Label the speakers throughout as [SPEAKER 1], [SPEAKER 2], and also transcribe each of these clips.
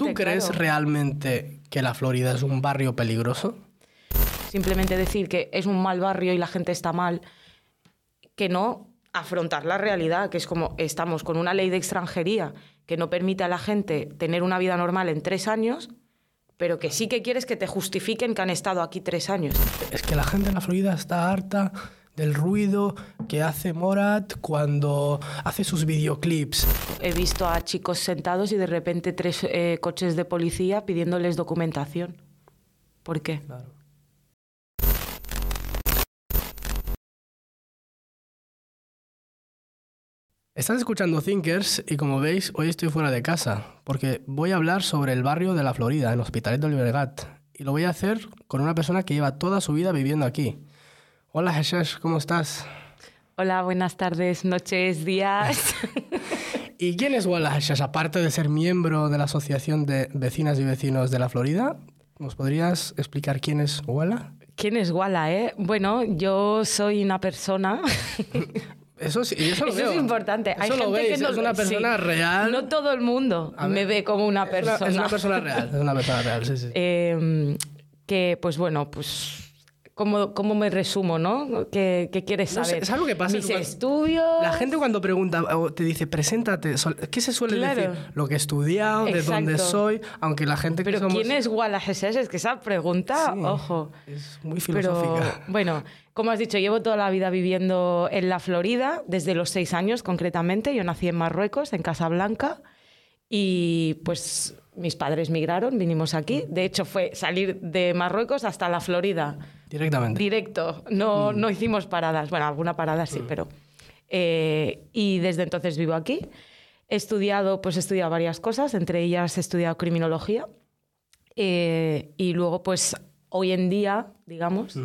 [SPEAKER 1] gente.
[SPEAKER 2] ¿Tú crees
[SPEAKER 1] claro.
[SPEAKER 2] realmente que la Florida es un barrio peligroso?
[SPEAKER 1] Simplemente decir que es un mal barrio y la gente está mal, que no afrontar la realidad, que es como estamos con una ley de extranjería que no permite a la gente tener una vida normal en tres años, pero que sí que quieres que te justifiquen que han estado aquí tres años.
[SPEAKER 2] Es que la gente en la Florida está harta del ruido que hace Morat cuando hace sus videoclips.
[SPEAKER 1] He visto a chicos sentados y de repente tres eh, coches de policía pidiéndoles documentación. ¿Por qué?
[SPEAKER 2] Claro. Estás escuchando Thinkers y como veis hoy estoy fuera de casa porque voy a hablar sobre el barrio de la Florida, en Hospitalet de Llobregat y lo voy a hacer con una persona que lleva toda su vida viviendo aquí. Hola Jesús, ¿cómo estás?
[SPEAKER 1] Hola, buenas tardes, noches, días.
[SPEAKER 2] ¿Y quién es Walla Jesús? Aparte de ser miembro de la Asociación de Vecinas y Vecinos de la Florida, ¿nos podrías explicar quién es Walla?
[SPEAKER 1] ¿Quién es Walla, eh? Bueno, yo soy una persona
[SPEAKER 2] Eso sí, eso lo
[SPEAKER 1] Eso
[SPEAKER 2] veo.
[SPEAKER 1] es importante. Hay
[SPEAKER 2] Eso lo
[SPEAKER 1] gente
[SPEAKER 2] veis,
[SPEAKER 1] que no
[SPEAKER 2] es una persona
[SPEAKER 1] sí.
[SPEAKER 2] real.
[SPEAKER 1] No todo el mundo
[SPEAKER 2] A
[SPEAKER 1] me
[SPEAKER 2] ver,
[SPEAKER 1] ve como una
[SPEAKER 2] Es
[SPEAKER 1] persona.
[SPEAKER 2] una, es una persona real, es una persona real, sí, sí.
[SPEAKER 1] Eh, que, pues bueno, pues. ¿Cómo, cómo me resumo, no? ¿Qué, qué quieres
[SPEAKER 2] No
[SPEAKER 1] saber?
[SPEAKER 2] ¿sabes lo que pasa?
[SPEAKER 1] Mis
[SPEAKER 2] Cuando-
[SPEAKER 1] estudios.
[SPEAKER 2] La gente cuando pregunta o te dice, preséntate, ¿qué se suele
[SPEAKER 1] Claro.
[SPEAKER 2] decir? Lo que he estudiado, de dónde
[SPEAKER 1] Exacto.
[SPEAKER 2] soy, aunque la gente que
[SPEAKER 1] Pero
[SPEAKER 2] somos...
[SPEAKER 1] ¿quién es Walla Jesús? Es que esa pregunta,
[SPEAKER 2] Sí,
[SPEAKER 1] ojo.
[SPEAKER 2] Es muy
[SPEAKER 1] Pero
[SPEAKER 2] filosófica.
[SPEAKER 1] bueno, como has dicho, llevo toda la vida viviendo en la Florida, desde los seis años concretamente. Yo nací en Marruecos, en Casablanca, y pues mis padres migraron, vinimos aquí. De hecho, fue salir de Marruecos hasta la Florida,
[SPEAKER 2] Directamente.
[SPEAKER 1] directo. No, no hicimos paradas. Bueno, alguna parada sí, pero. eh, y desde entonces vivo aquí. He estudiado, pues he estudiado varias cosas, entre ellas he estudiado criminología. Eh, y luego, pues hoy en día, digamos,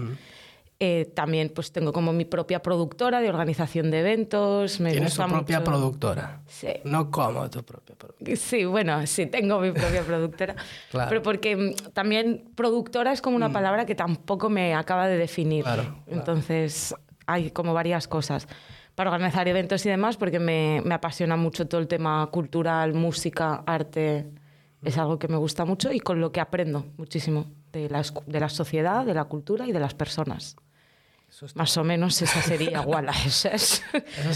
[SPEAKER 1] eh, también pues tengo como mi propia productora de organización de eventos. Me
[SPEAKER 2] Tienes tu propia
[SPEAKER 1] mucho-
[SPEAKER 2] productora.
[SPEAKER 1] Sí.
[SPEAKER 2] No como tu propia productora.
[SPEAKER 1] Sí, bueno, sí, tengo mi propia productora.
[SPEAKER 2] Claro.
[SPEAKER 1] Pero porque mm, también productora es como una palabra que tampoco me acaba de definir.
[SPEAKER 2] Claro, claro.
[SPEAKER 1] Entonces, hay como varias cosas para organizar eventos y demás, porque me, me apasiona mucho todo el tema cultural, música, arte. Es algo que me gusta mucho y con lo que aprendo muchísimo de la, de la sociedad, de la cultura y de las personas. Más o menos esa sería Walla. Esa es-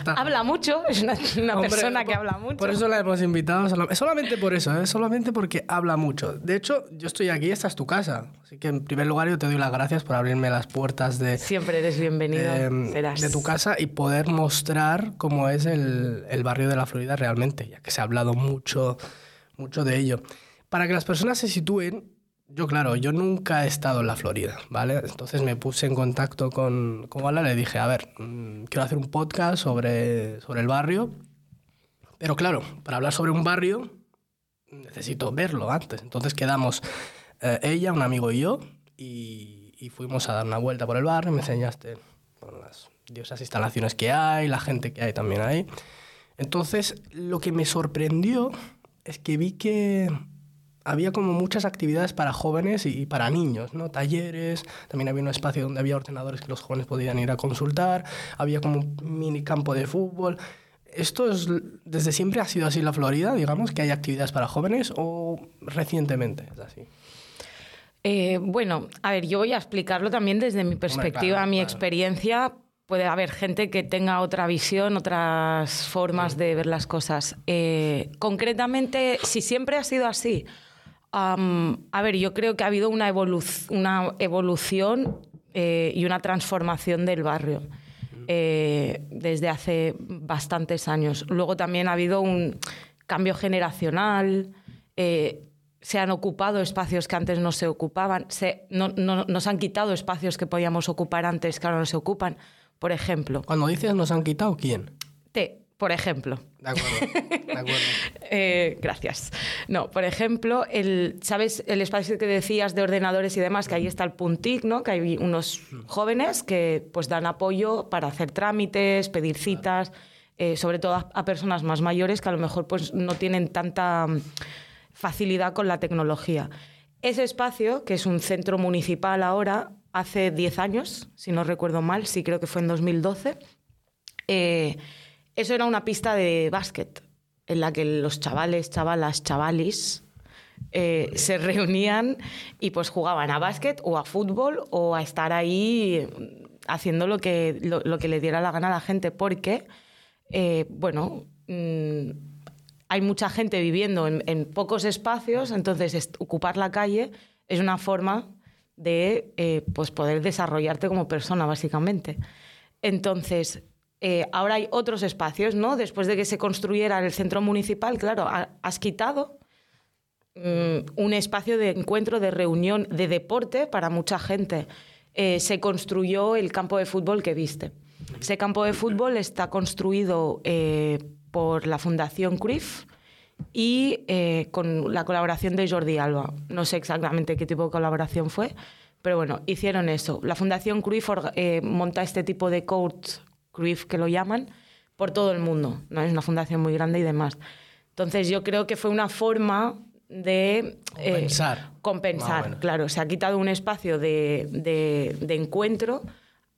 [SPEAKER 1] habla mucho, es una, una
[SPEAKER 2] Hombre,
[SPEAKER 1] persona que
[SPEAKER 2] por-
[SPEAKER 1] habla mucho.
[SPEAKER 2] Por eso la hemos invitado. sola- Solamente por eso, ¿eh? solamente porque habla mucho. De hecho, yo estoy aquí, esta es tu casa. Así que en primer lugar yo te doy las gracias por abrirme las puertas de,
[SPEAKER 1] Siempre eres bienvenido.
[SPEAKER 2] eh,
[SPEAKER 1] serás.
[SPEAKER 2] de tu casa y poder mostrar cómo es el, el barrio de la Florida realmente, ya que se ha hablado mucho, mucho de ello. Para que las personas se sitúen, yo claro, yo nunca he estado en la Florida, ¿vale? Entonces me puse en contacto con, con le dije, a ver, mm, quiero hacer un podcast sobre, sobre el barrio, pero claro, para hablar sobre un barrio necesito verlo antes. Entonces quedamos eh, ella, un amigo y yo, y, y fuimos a dar una vuelta por el barrio, me enseñaste bueno, las diosas instalaciones que hay, la gente que hay también ahí. Entonces, lo que me sorprendió es que vi que había como muchas actividades para jóvenes y para niños, ¿no? Talleres, también había un espacio donde había ordenadores que los jóvenes podían ir a consultar, había como un mini campo de fútbol. ¿Esto es, desde siempre ha sido así en la Florida, digamos, que hay actividades para jóvenes o recientemente es así?
[SPEAKER 1] Eh, bueno, a ver, yo voy a explicarlo también desde mi perspectiva,
[SPEAKER 2] claro,
[SPEAKER 1] mi
[SPEAKER 2] claro.
[SPEAKER 1] experiencia. Puede haber gente que tenga otra visión, otras formas de ver las cosas. Eh, concretamente, si siempre ha sido así, a ver, yo creo que ha habido una, evolu- una evolución eh, y una transformación del barrio eh, desde hace bastantes años. Luego también ha habido un cambio generacional. eh, se han ocupado espacios que antes no se ocupaban, se, no, no- nos han quitado espacios que podíamos ocupar antes que ahora no se ocupan. Por ejemplo,
[SPEAKER 2] Cuando dices nos han quitado, ¿quién?
[SPEAKER 1] te, por ejemplo,
[SPEAKER 2] De acuerdo, de acuerdo.
[SPEAKER 1] eh, gracias. No, por ejemplo, el, ¿sabes el espacio que decías de ordenadores y demás? Que ahí está el Puntic, ¿no? Que hay unos jóvenes que pues dan apoyo para hacer trámites, pedir citas, eh, sobre todo a, a personas más mayores que a lo mejor pues no tienen tanta mm, facilidad con la tecnología. Ese espacio, que es un centro municipal ahora, hace 10 años, si no recuerdo mal, sí creo que fue en 2012, eh, eso era una pista de básquet en la que los chavales, chavalas, chavalis eh, se reunían y pues jugaban a básquet o a fútbol o a estar ahí haciendo lo que, lo, que le diera la gana a la gente, porque, eh, bueno, mm, hay mucha gente viviendo en, pocos espacios, entonces ocupar la calle es una forma de eh, pues poder desarrollarte como persona, básicamente. Entonces, eh, ahora hay otros espacios, ¿no? Después de que se construyera el centro municipal, claro, has quitado mm, un espacio de encuentro, de reunión, de deporte para mucha gente. Eh, se construyó el campo de fútbol que viste. Ese campo de fútbol está construido eh, por la Fundación Cruyff y con la colaboración de Jordi Alba. No sé exactamente qué tipo de colaboración fue, pero bueno, hicieron eso. La Fundación Cruyff monta este tipo de courts Cruyff que lo llaman, por todo el mundo. ¿no? Es una fundación muy grande y demás. Entonces yo creo que fue una forma de
[SPEAKER 2] eh, compensar.
[SPEAKER 1] compensar, claro. Se ha quitado un espacio de, de, encuentro,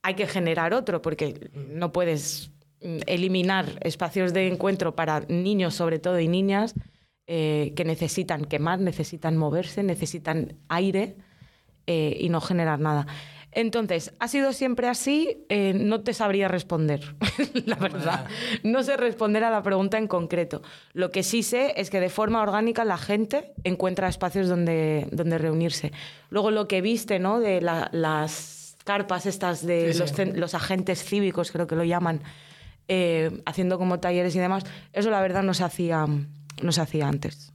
[SPEAKER 1] hay que generar otro, porque no puedes eliminar espacios de encuentro para niños sobre todo y niñas eh, que necesitan quemar, necesitan moverse, necesitan aire eh, y no generar nada. Entonces, ¿ha sido siempre así? Eh, no te sabría responder, la verdad. No sé responder a la pregunta en concreto. Lo que sí sé es que de forma orgánica la gente encuentra espacios donde, donde reunirse. Luego lo que viste, ¿no? De las carpas estas de los, agentes cívicos, creo que lo llaman, eh, haciendo como talleres y demás, eso la verdad no se hacía, no se hacía antes.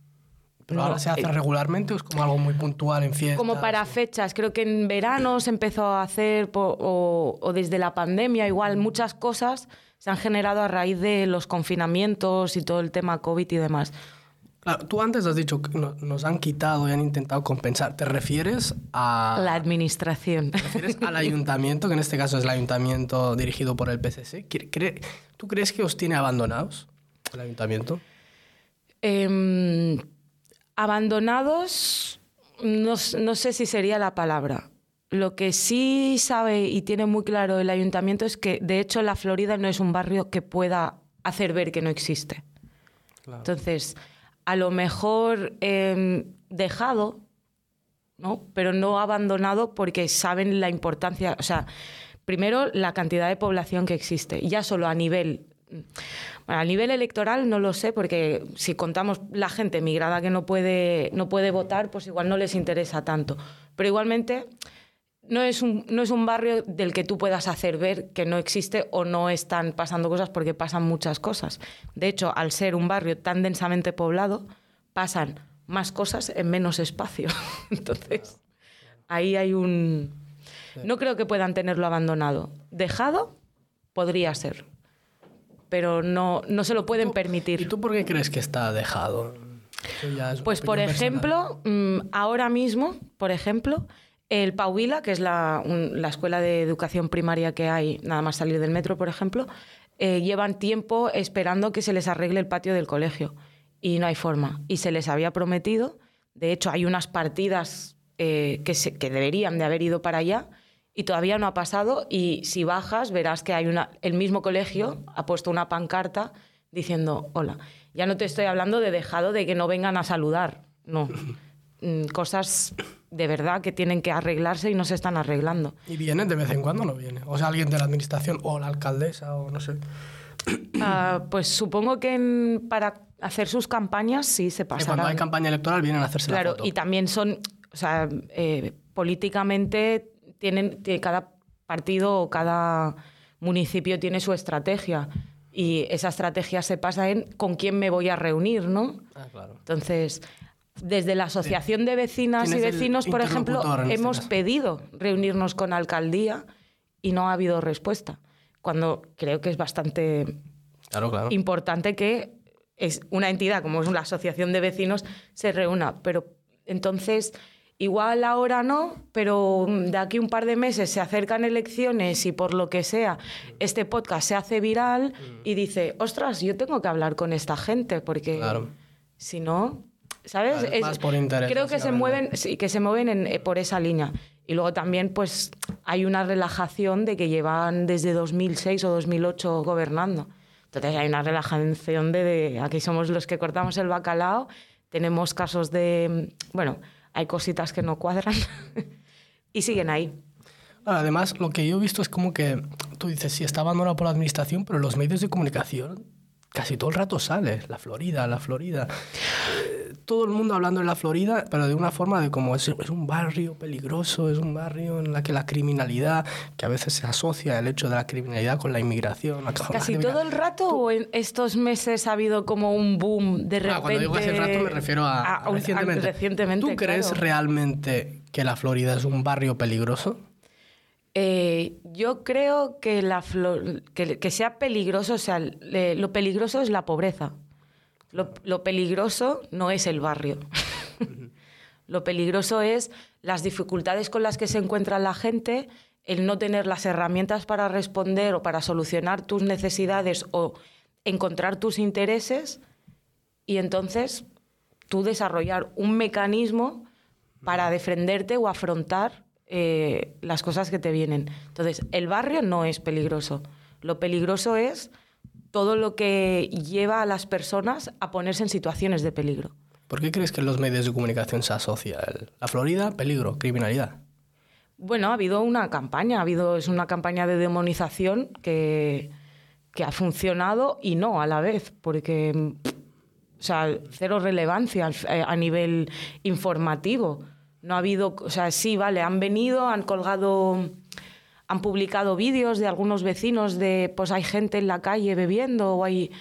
[SPEAKER 2] ¿Pero ahora se hace eh, regularmente o es como algo muy puntual en fiestas?
[SPEAKER 1] Como para fechas. Creo que en verano se empezó a hacer, o, desde la pandemia, igual muchas cosas se han generado a raíz de los confinamientos y todo el tema COVID y demás.
[SPEAKER 2] Claro, tú antes has dicho que nos han quitado y han intentado compensar. ¿Te refieres a...?
[SPEAKER 1] La administración.
[SPEAKER 2] ¿Te refieres al ayuntamiento, que en este caso es el ayuntamiento dirigido por el PCC? ¿Tú crees que os tiene abandonados el ayuntamiento?
[SPEAKER 1] Eh Abandonados, no, sé si sería la palabra. Lo que sí sabe y tiene muy claro el ayuntamiento es que, de hecho, la Florida no es un barrio que pueda hacer ver que no existe. Entonces, a lo mejor em, dejado, ¿no? pero no abandonado porque saben la importancia, o sea, primero la cantidad de población que existe, ya solo a nivel a nivel electoral no lo sé, porque si contamos la gente migrada que no puede, no puede votar, pues igual no les interesa tanto. Pero igualmente no es, un, no es un barrio del que tú puedas hacer ver que no existe o no están pasando cosas, porque pasan muchas cosas. De hecho, al ser un barrio tan densamente poblado, pasan más cosas en menos espacio. Entonces, ahí hay un... No creo que puedan tenerlo abandonado. Dejado podría ser pero no, no se lo pueden permitir.
[SPEAKER 2] ¿Y tú por qué crees que está dejado?
[SPEAKER 1] Pues por ejemplo, mm, ahora mismo, por ejemplo, el Pauila, que es la, la, escuela de educación primaria que hay nada más salir del metro, por ejemplo, eh, llevan tiempo esperando que se les arregle el patio del colegio y no hay forma. Y se les había prometido, de hecho hay unas partidas eh, que, se, que deberían de haber ido para allá y todavía no ha pasado y si bajas verás que hay una, el mismo colegio ha puesto una pancarta diciendo hola. Ya no te estoy hablando de dejado de que no vengan a saludar, no. Mm, cosas de verdad que tienen que arreglarse y no se están arreglando.
[SPEAKER 2] ¿Y vienen de vez en cuando no viene? O sea, alguien de la administración o la alcaldesa o no sé.
[SPEAKER 1] Ah, pues supongo que para hacer sus campañas sí se pasa.
[SPEAKER 2] Cuando hay campaña electoral vienen a hacerse
[SPEAKER 1] claro,
[SPEAKER 2] la foto.
[SPEAKER 1] y también son, o sea, eh, políticamente tienen, cada partido o cada municipio tiene su estrategia y esa estrategia se pasa en con quién me voy a reunir, ¿no?
[SPEAKER 2] Ah, claro.
[SPEAKER 1] Entonces, desde la Asociación de Vecinas y Vecinos, por ejemplo, este hemos pedido reunirnos con alcaldía y no ha habido respuesta, cuando creo que es bastante importante que es una entidad como es la Asociación de Vecinos se reúna, pero entonces Igual ahora no, pero de aquí un par de meses se acercan elecciones y por lo que sea, este podcast se hace viral y dice, ostras, yo tengo que hablar con esta gente porque si no, ¿sabes?
[SPEAKER 2] es, por interés,
[SPEAKER 1] creo que se mueven, sí, que se mueven eh, por esa línea. Y luego también pues hay una relajación de que llevan desde 2006 o 2008 gobernando. Entonces hay una relajación de, de aquí somos los que cortamos el bacalao tenemos casos de, bueno, hay cositas que no cuadran y siguen ahí.
[SPEAKER 2] Además, lo que yo he visto es como que tú dices, sí, está abandonado por la administración, pero los medios de comunicación casi todo el rato sale, la Florida, la Florida. Todo el mundo hablando de la Florida, pero de una forma de como es, es un barrio peligroso, es un barrio en la que la criminalidad, que a veces se asocia el hecho de la criminalidad con la inmigración.
[SPEAKER 1] ¿Casi todo el rato o en estos meses ha habido como un boom de repente? Ah,
[SPEAKER 2] cuando digo hace rato me refiero a, recientemente. ¿Tú crees realmente que la Florida es un barrio peligroso?
[SPEAKER 1] Eh, yo creo que, la que, sea peligroso, o sea, lo peligroso es la pobreza. Lo, peligroso no es el barrio. lo peligroso es las dificultades con las que se encuentra la gente, el no tener las herramientas para responder o para solucionar tus necesidades o encontrar tus intereses y entonces tú desarrollar un mecanismo para defenderte o afrontar eh, las cosas que te vienen. Entonces, el barrio no es peligroso. Lo peligroso es todo lo que lleva a las personas a ponerse en situaciones de peligro.
[SPEAKER 2] ¿Por qué crees que en los medios de comunicación se asocia la Florida, peligro, criminalidad?
[SPEAKER 1] Bueno, ha habido una campaña, ha habido, es una campaña de demonización que, que ha funcionado y no a la vez, porque, o sea, cero relevancia a nivel informativo. No ha habido, o sea, sí, vale, han venido, han colgado, han publicado vídeos de algunos vecinos de, pues hay gente en la calle bebiendo o hay...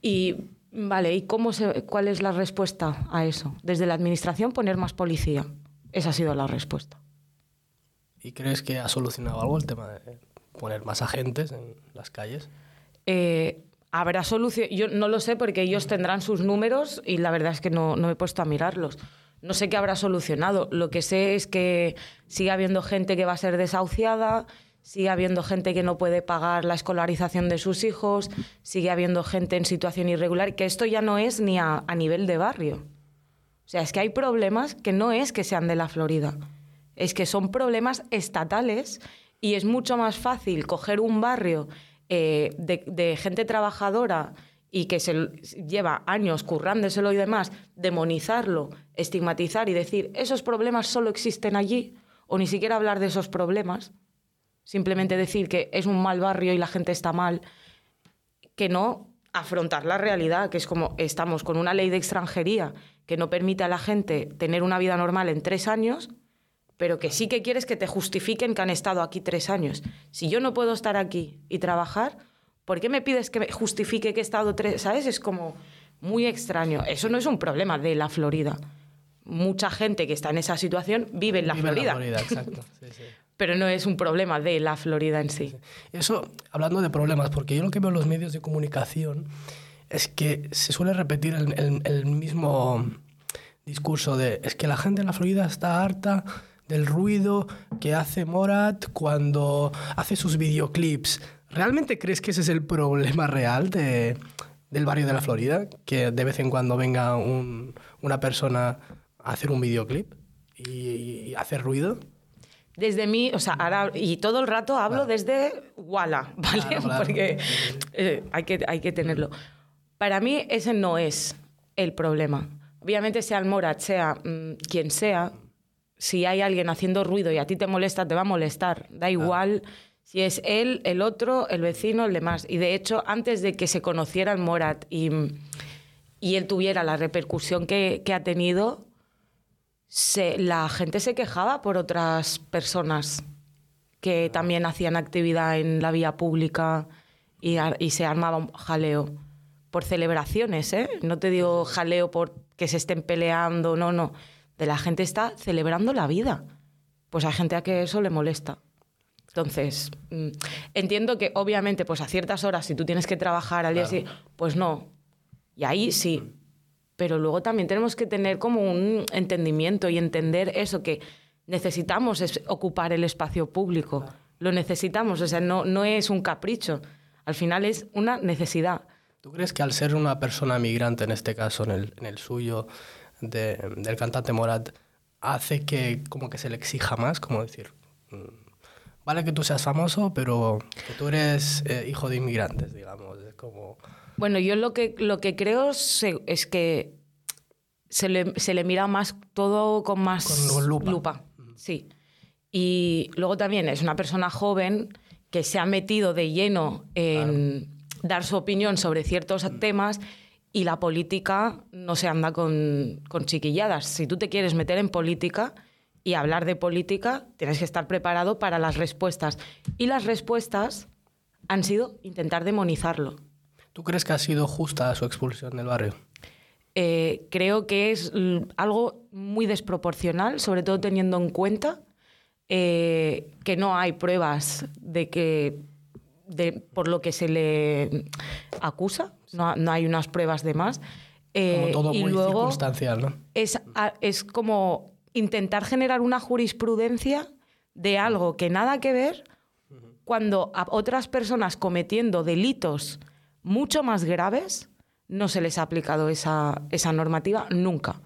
[SPEAKER 1] Y, vale, ¿y cómo se, cuál es la respuesta a eso? Desde la administración poner más policía. Esa ha sido la respuesta.
[SPEAKER 2] ¿Y crees que ha solucionado algo el tema de poner más agentes en las calles?
[SPEAKER 1] Eh, habrá solución. Yo no lo sé porque ellos tendrán sus números y la verdad es que no, no me he puesto a mirarlos. No sé qué habrá solucionado. Lo que sé es que sigue habiendo gente que va a ser desahuciada, sigue habiendo gente que no puede pagar la escolarización de sus hijos, sigue habiendo gente en situación irregular, que esto ya no es ni a, nivel de barrio. O sea, es que hay problemas que no es que sean de la Florida, es que son problemas estatales y es mucho más fácil coger un barrio eh, de gente trabajadora y que se lleva años currándoselo y demás, demonizarlo, estigmatizar y decir, esos problemas solo existen allí, o ni siquiera hablar de esos problemas, simplemente decir que es un mal barrio y la gente está mal, que no afrontar la realidad, que es como estamos con una ley de extranjería que no permite a la gente tener una vida normal en tres años, pero que sí que quieres que te justifiquen que han estado aquí tres años. Si yo no puedo estar aquí y trabajar, ¿por qué me pides que me justifique que he estado tres? ¿Sabes? Es como muy extraño. Eso no es un problema de la Florida. Mucha gente que está en esa situación vive en la Florida. En la Florida, exacto. Pero no es un problema de la Florida en sí.
[SPEAKER 2] Eso, hablando de problemas, porque yo lo que veo en los medios de comunicación es que se suele repetir el, el mismo discurso de es que la gente en la Florida está harta del ruido que hace Morat cuando hace sus videoclips ¿Realmente crees que ese es el problema real de, del barrio de la Florida? Que de vez en cuando venga un, una persona a hacer un videoclip y, hacer ruido.
[SPEAKER 1] Desde mí, o sea, ahora, y todo el rato hablo desde Walla, ¿vale? Porque eh, hay, que, hay que tenerlo. Para mí ese no es el problema. Obviamente sea el Morat, sea mm, quien sea, si hay alguien haciendo ruido y a ti te molesta, te va a molestar. Da igual si es él, el otro, el vecino, el demás. Y de hecho, antes de que se conocieran Morat y, él tuviera la repercusión que, ha tenido, la gente se quejaba por otras personas que también hacían actividad en la vía pública y, y, se armaba un jaleo por celebraciones, ¿eh? No te digo jaleo por que se estén peleando, no, no. De la gente está celebrando la vida. Pues hay gente a que eso le molesta. Entonces, mm, entiendo que obviamente pues a ciertas horas, si tú tienes que trabajar al día siguiente, pues no. Y ahí sí. Pero luego también tenemos que tener como un entendimiento y entender eso, que necesitamos ocupar el espacio público. Lo necesitamos, o sea, no, no es un capricho. Al final es una necesidad.
[SPEAKER 2] ¿Tú crees que al ser una persona migrante, en este caso, en el, en el suyo, del cantante Morat, hace que como que se le exija más, como decir, mm, vale que tú seas famoso, pero que tú eres eh, hijo de inmigrantes, digamos. como...
[SPEAKER 1] Bueno, yo lo que, lo que creo es que se le, se le mira más todo con más
[SPEAKER 2] Con lupa.
[SPEAKER 1] Sí. Y luego también es una persona joven que se ha metido de lleno en dar su opinión sobre ciertos temas y la política no se anda con, con chiquilladas. Si tú te quieres meter en política y hablar de política, tienes que estar preparado para las respuestas. Y las respuestas han sido intentar demonizarlo.
[SPEAKER 2] ¿Tú crees que ha sido justa su expulsión del barrio?
[SPEAKER 1] Eh, creo que es algo muy desproporcional, sobre todo teniendo en cuenta eh, que no hay pruebas de que de, por lo que se le acusa, no, no hay unas pruebas de más. Eh,
[SPEAKER 2] Como todo
[SPEAKER 1] y
[SPEAKER 2] muy
[SPEAKER 1] luego
[SPEAKER 2] circunstancial, ¿no?
[SPEAKER 1] es, es como intentar generar una jurisprudencia de algo que nada que ver cuando a otras personas cometiendo delitos mucho más graves no se les ha aplicado esa, esa normativa nunca.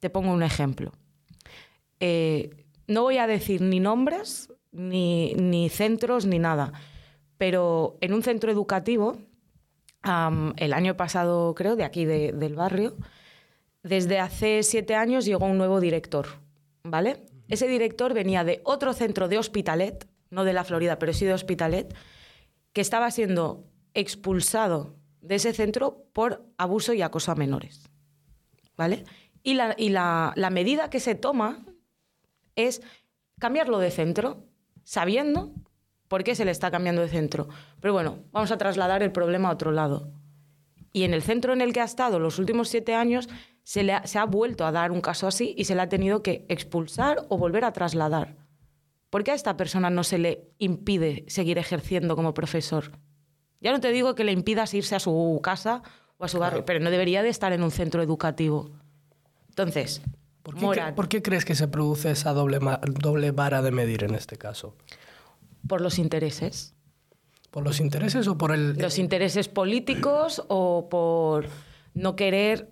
[SPEAKER 1] Te pongo un ejemplo. Eh, no voy a decir ni nombres, ni, ni centros, ni nada, pero en un centro educativo, el año pasado creo, de aquí de- del barrio, desde hace siete años llegó un nuevo director, ¿vale? Ese director venía de otro centro de Hospitalet, no de la Florida, pero sí de Hospitalet, que estaba siendo expulsado de ese centro por abuso y acoso a menores, ¿vale? Y la, y la- la medida que se toma es cambiarlo de centro, sabiendo por qué se le está cambiando de centro. Pero bueno, vamos a trasladar el problema a otro lado. Y en el centro en el que ha estado los últimos siete años se, le ha, se ha vuelto a dar un caso así y se le ha tenido que expulsar o volver a trasladar. ¿Por qué a esta persona no se le impide seguir ejerciendo como profesor? Ya no te digo que le impidas irse a su casa o a su barrio, pero no debería de estar en un centro educativo. Entonces,
[SPEAKER 2] ¿Por qué,
[SPEAKER 1] moral,
[SPEAKER 2] cre- por qué crees que se produce esa doble, doble vara de medir en este caso?
[SPEAKER 1] por los intereses.
[SPEAKER 2] ¿Por los intereses o por el...?
[SPEAKER 1] los intereses políticos o por no querer.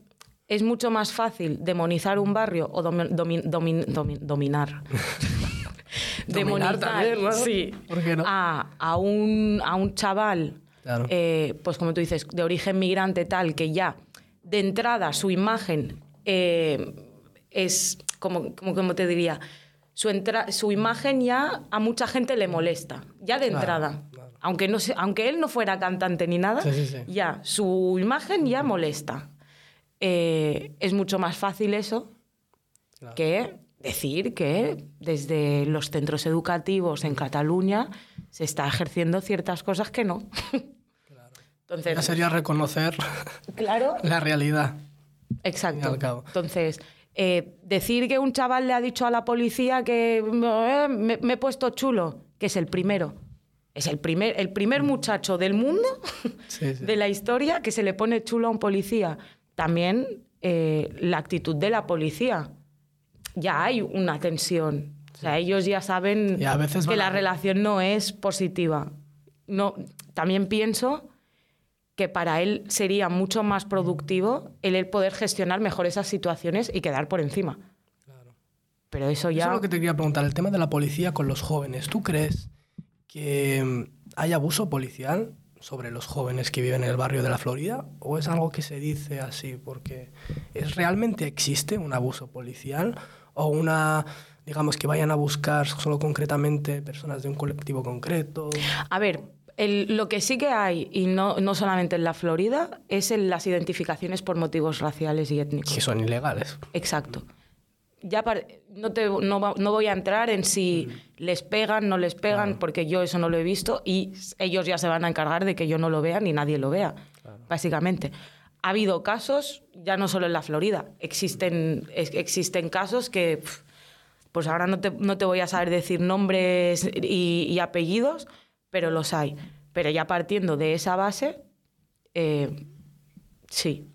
[SPEAKER 1] Es mucho más fácil demonizar un barrio o domi- domi- domi- domi- dominar.
[SPEAKER 2] Dominar también, ¿no?
[SPEAKER 1] sí,
[SPEAKER 2] ¿Por qué no?
[SPEAKER 1] a, a un, a un chaval,
[SPEAKER 2] Claro.
[SPEAKER 1] eh, pues como tú dices, de origen migrante tal, que ya de entrada su imagen eh, es, como, como, como te diría, su, entra- su imagen ya a mucha gente le molesta, ya de entrada.
[SPEAKER 2] claro.
[SPEAKER 1] Aunque, no se- aunque él no fuera cantante ni nada,
[SPEAKER 2] Sí, sí, sí.
[SPEAKER 1] ya su imagen ya molesta. Eh, es mucho más fácil eso
[SPEAKER 2] Claro.
[SPEAKER 1] que decir que desde los centros educativos en Cataluña se está ejerciendo ciertas cosas que no. Entonces,
[SPEAKER 2] Ya sería reconocer
[SPEAKER 1] claro,
[SPEAKER 2] la realidad.
[SPEAKER 1] exacto.
[SPEAKER 2] Al.
[SPEAKER 1] Entonces, eh, decir que un chaval le ha dicho a la policía que "Eh, me, me he puesto chulo, que es el primero. Es el primer, el primer muchacho del mundo
[SPEAKER 2] Sí, sí.
[SPEAKER 1] de la historia que se le pone chulo a un policía. También eh, la actitud de la policía. Ya hay una tensión. O sea, ellos ya saben
[SPEAKER 2] Y a veces
[SPEAKER 1] que la
[SPEAKER 2] a-
[SPEAKER 1] relación no es positiva. No, también pienso que para él sería mucho más productivo el poder gestionar mejor esas situaciones y quedar por encima. Pero eso ya...
[SPEAKER 2] Eso es lo que te quería preguntar, el tema de la policía con los jóvenes. ¿Tú crees que mm, hay abuso policial sobre los jóvenes que viven en el barrio de la Florida? ¿O es algo que se dice así? Porque ¿es, ¿realmente existe un abuso policial? ¿O una, digamos, que vayan a buscar solo concretamente personas de un colectivo concreto?
[SPEAKER 1] A ver, el- lo que sí que hay, y no, no solamente en la Florida, es en las identificaciones por motivos raciales y étnicos.
[SPEAKER 2] Que son ilegales.
[SPEAKER 1] Exacto. Ya no, te, no, va- no voy a entrar en si les pegan, no les pegan, porque yo eso no lo he visto y ellos ya se van a encargar de que yo no lo vea ni nadie lo vea, básicamente. Ha habido casos, ya no solo en la Florida, existen, ex- existen casos que, pues ahora no te, no te voy a saber decir nombres y, y apellidos, pero los hay. Pero ya partiendo de esa base, eh, sí,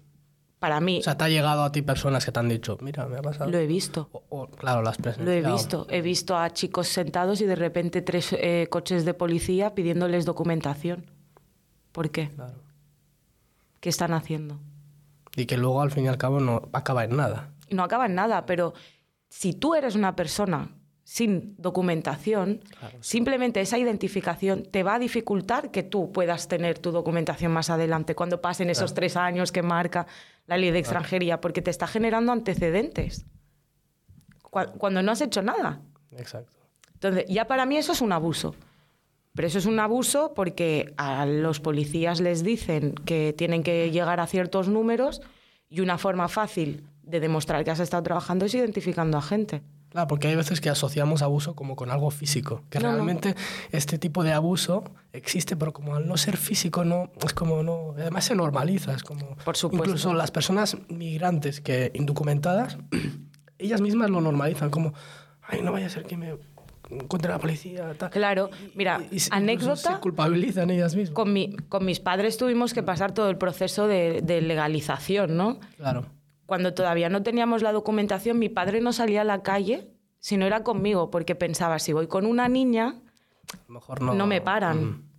[SPEAKER 1] para mí
[SPEAKER 2] O sea, ¿te ha llegado a ti personas que te han dicho, mira, me ha pasado?
[SPEAKER 1] lo he visto.
[SPEAKER 2] O- o, claro, las
[SPEAKER 1] Lo he visto. He visto a chicos sentados y de repente tres eh, coches de policía pidiéndoles documentación. ¿Por qué?
[SPEAKER 2] Claro.
[SPEAKER 1] ¿Qué están haciendo?
[SPEAKER 2] Y que luego, al fin y al cabo, no acaba en nada.
[SPEAKER 1] No acaba en nada, pero si tú eres una persona sin documentación, simplemente esa identificación te va a dificultar que tú puedas tener tu documentación más adelante, cuando pasen esos tres años que marca la ley de extranjería, porque te está generando antecedentes cua- cuando no has hecho nada.
[SPEAKER 2] Exacto.
[SPEAKER 1] Entonces, ya para mí eso es un abuso. Pero eso es un abuso porque a los policías les dicen que tienen que llegar a ciertos números y una forma fácil de demostrar que has estado trabajando es identificando a gente.
[SPEAKER 2] Claro, porque hay veces que asociamos abuso como con algo físico, que
[SPEAKER 1] No, no.
[SPEAKER 2] realmente este tipo de abuso existe, pero como al no ser físico, no, es como no, además se normaliza, es como...
[SPEAKER 1] Por supuesto.
[SPEAKER 2] Incluso las personas migrantes que indocumentadas, ellas mismas lo normalizan, como, ay, no vaya a ser que me encuentre la policía, tal.
[SPEAKER 1] Claro, mira,
[SPEAKER 2] Y- y
[SPEAKER 1] anécdota,
[SPEAKER 2] Se culpabilizan ellas mismas.
[SPEAKER 1] con, mi- con mis padres tuvimos que pasar todo el proceso de, de legalización, ¿no?
[SPEAKER 2] Claro.
[SPEAKER 1] Cuando todavía no teníamos la documentación, mi padre no salía a la calle si no era conmigo, porque pensaba, si voy con una niña,
[SPEAKER 2] A lo mejor no...
[SPEAKER 1] no, me paran.
[SPEAKER 2] Mm.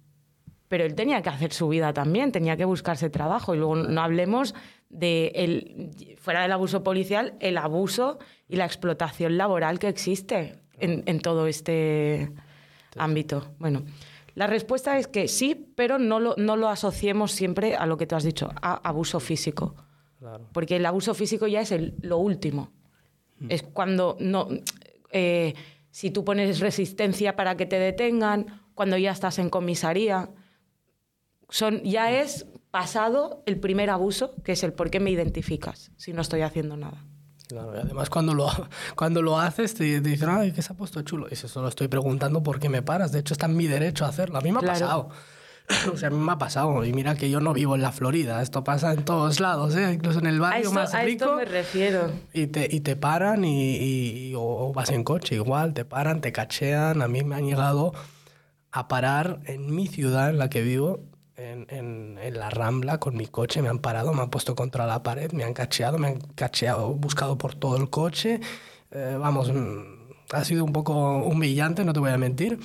[SPEAKER 1] Pero él tenía que hacer su vida también, tenía que buscarse trabajo. Y luego no hablemos de, el, fuera del abuso policial, el abuso y la explotación laboral que existe en, en todo este ámbito. Bueno, la respuesta es que sí, pero no lo, no lo asociemos siempre a lo que tú has dicho, a abuso físico.
[SPEAKER 2] Claro.
[SPEAKER 1] Porque el abuso físico ya es el- lo último. Es cuando no. eh, si tú pones resistencia para que te detengan, cuando ya estás en comisaría. Son, ya es pasado el primer abuso, que es el por qué me identificas si no estoy haciendo nada.
[SPEAKER 2] Claro, y además cuando lo, cuando lo haces te, te dicen, ay, que se ha puesto chulo. Y dices, solo estoy preguntando por qué me paras. De hecho, está en mi derecho a hacerlo. A mí me ha
[SPEAKER 1] Claro.
[SPEAKER 2] pasado. O sea, a mí me ha pasado. Y mira que yo no vivo en la Florida. Esto pasa en todos lados, ¿eh? incluso en el barrio
[SPEAKER 1] esto,
[SPEAKER 2] más
[SPEAKER 1] a esto
[SPEAKER 2] rico.
[SPEAKER 1] me refiero.
[SPEAKER 2] Y te, y te paran y, y- y- o, o vas en coche igual, te paran, te cachean. A mí me han llegado a parar en mi ciudad en la que vivo, en, en- en la Rambla, con mi coche. Me han parado, me han puesto contra la pared, me han cacheado, me han cacheado, buscado por todo el coche. Eh, vamos, mm, ha sido un poco humillante, no te voy a mentir.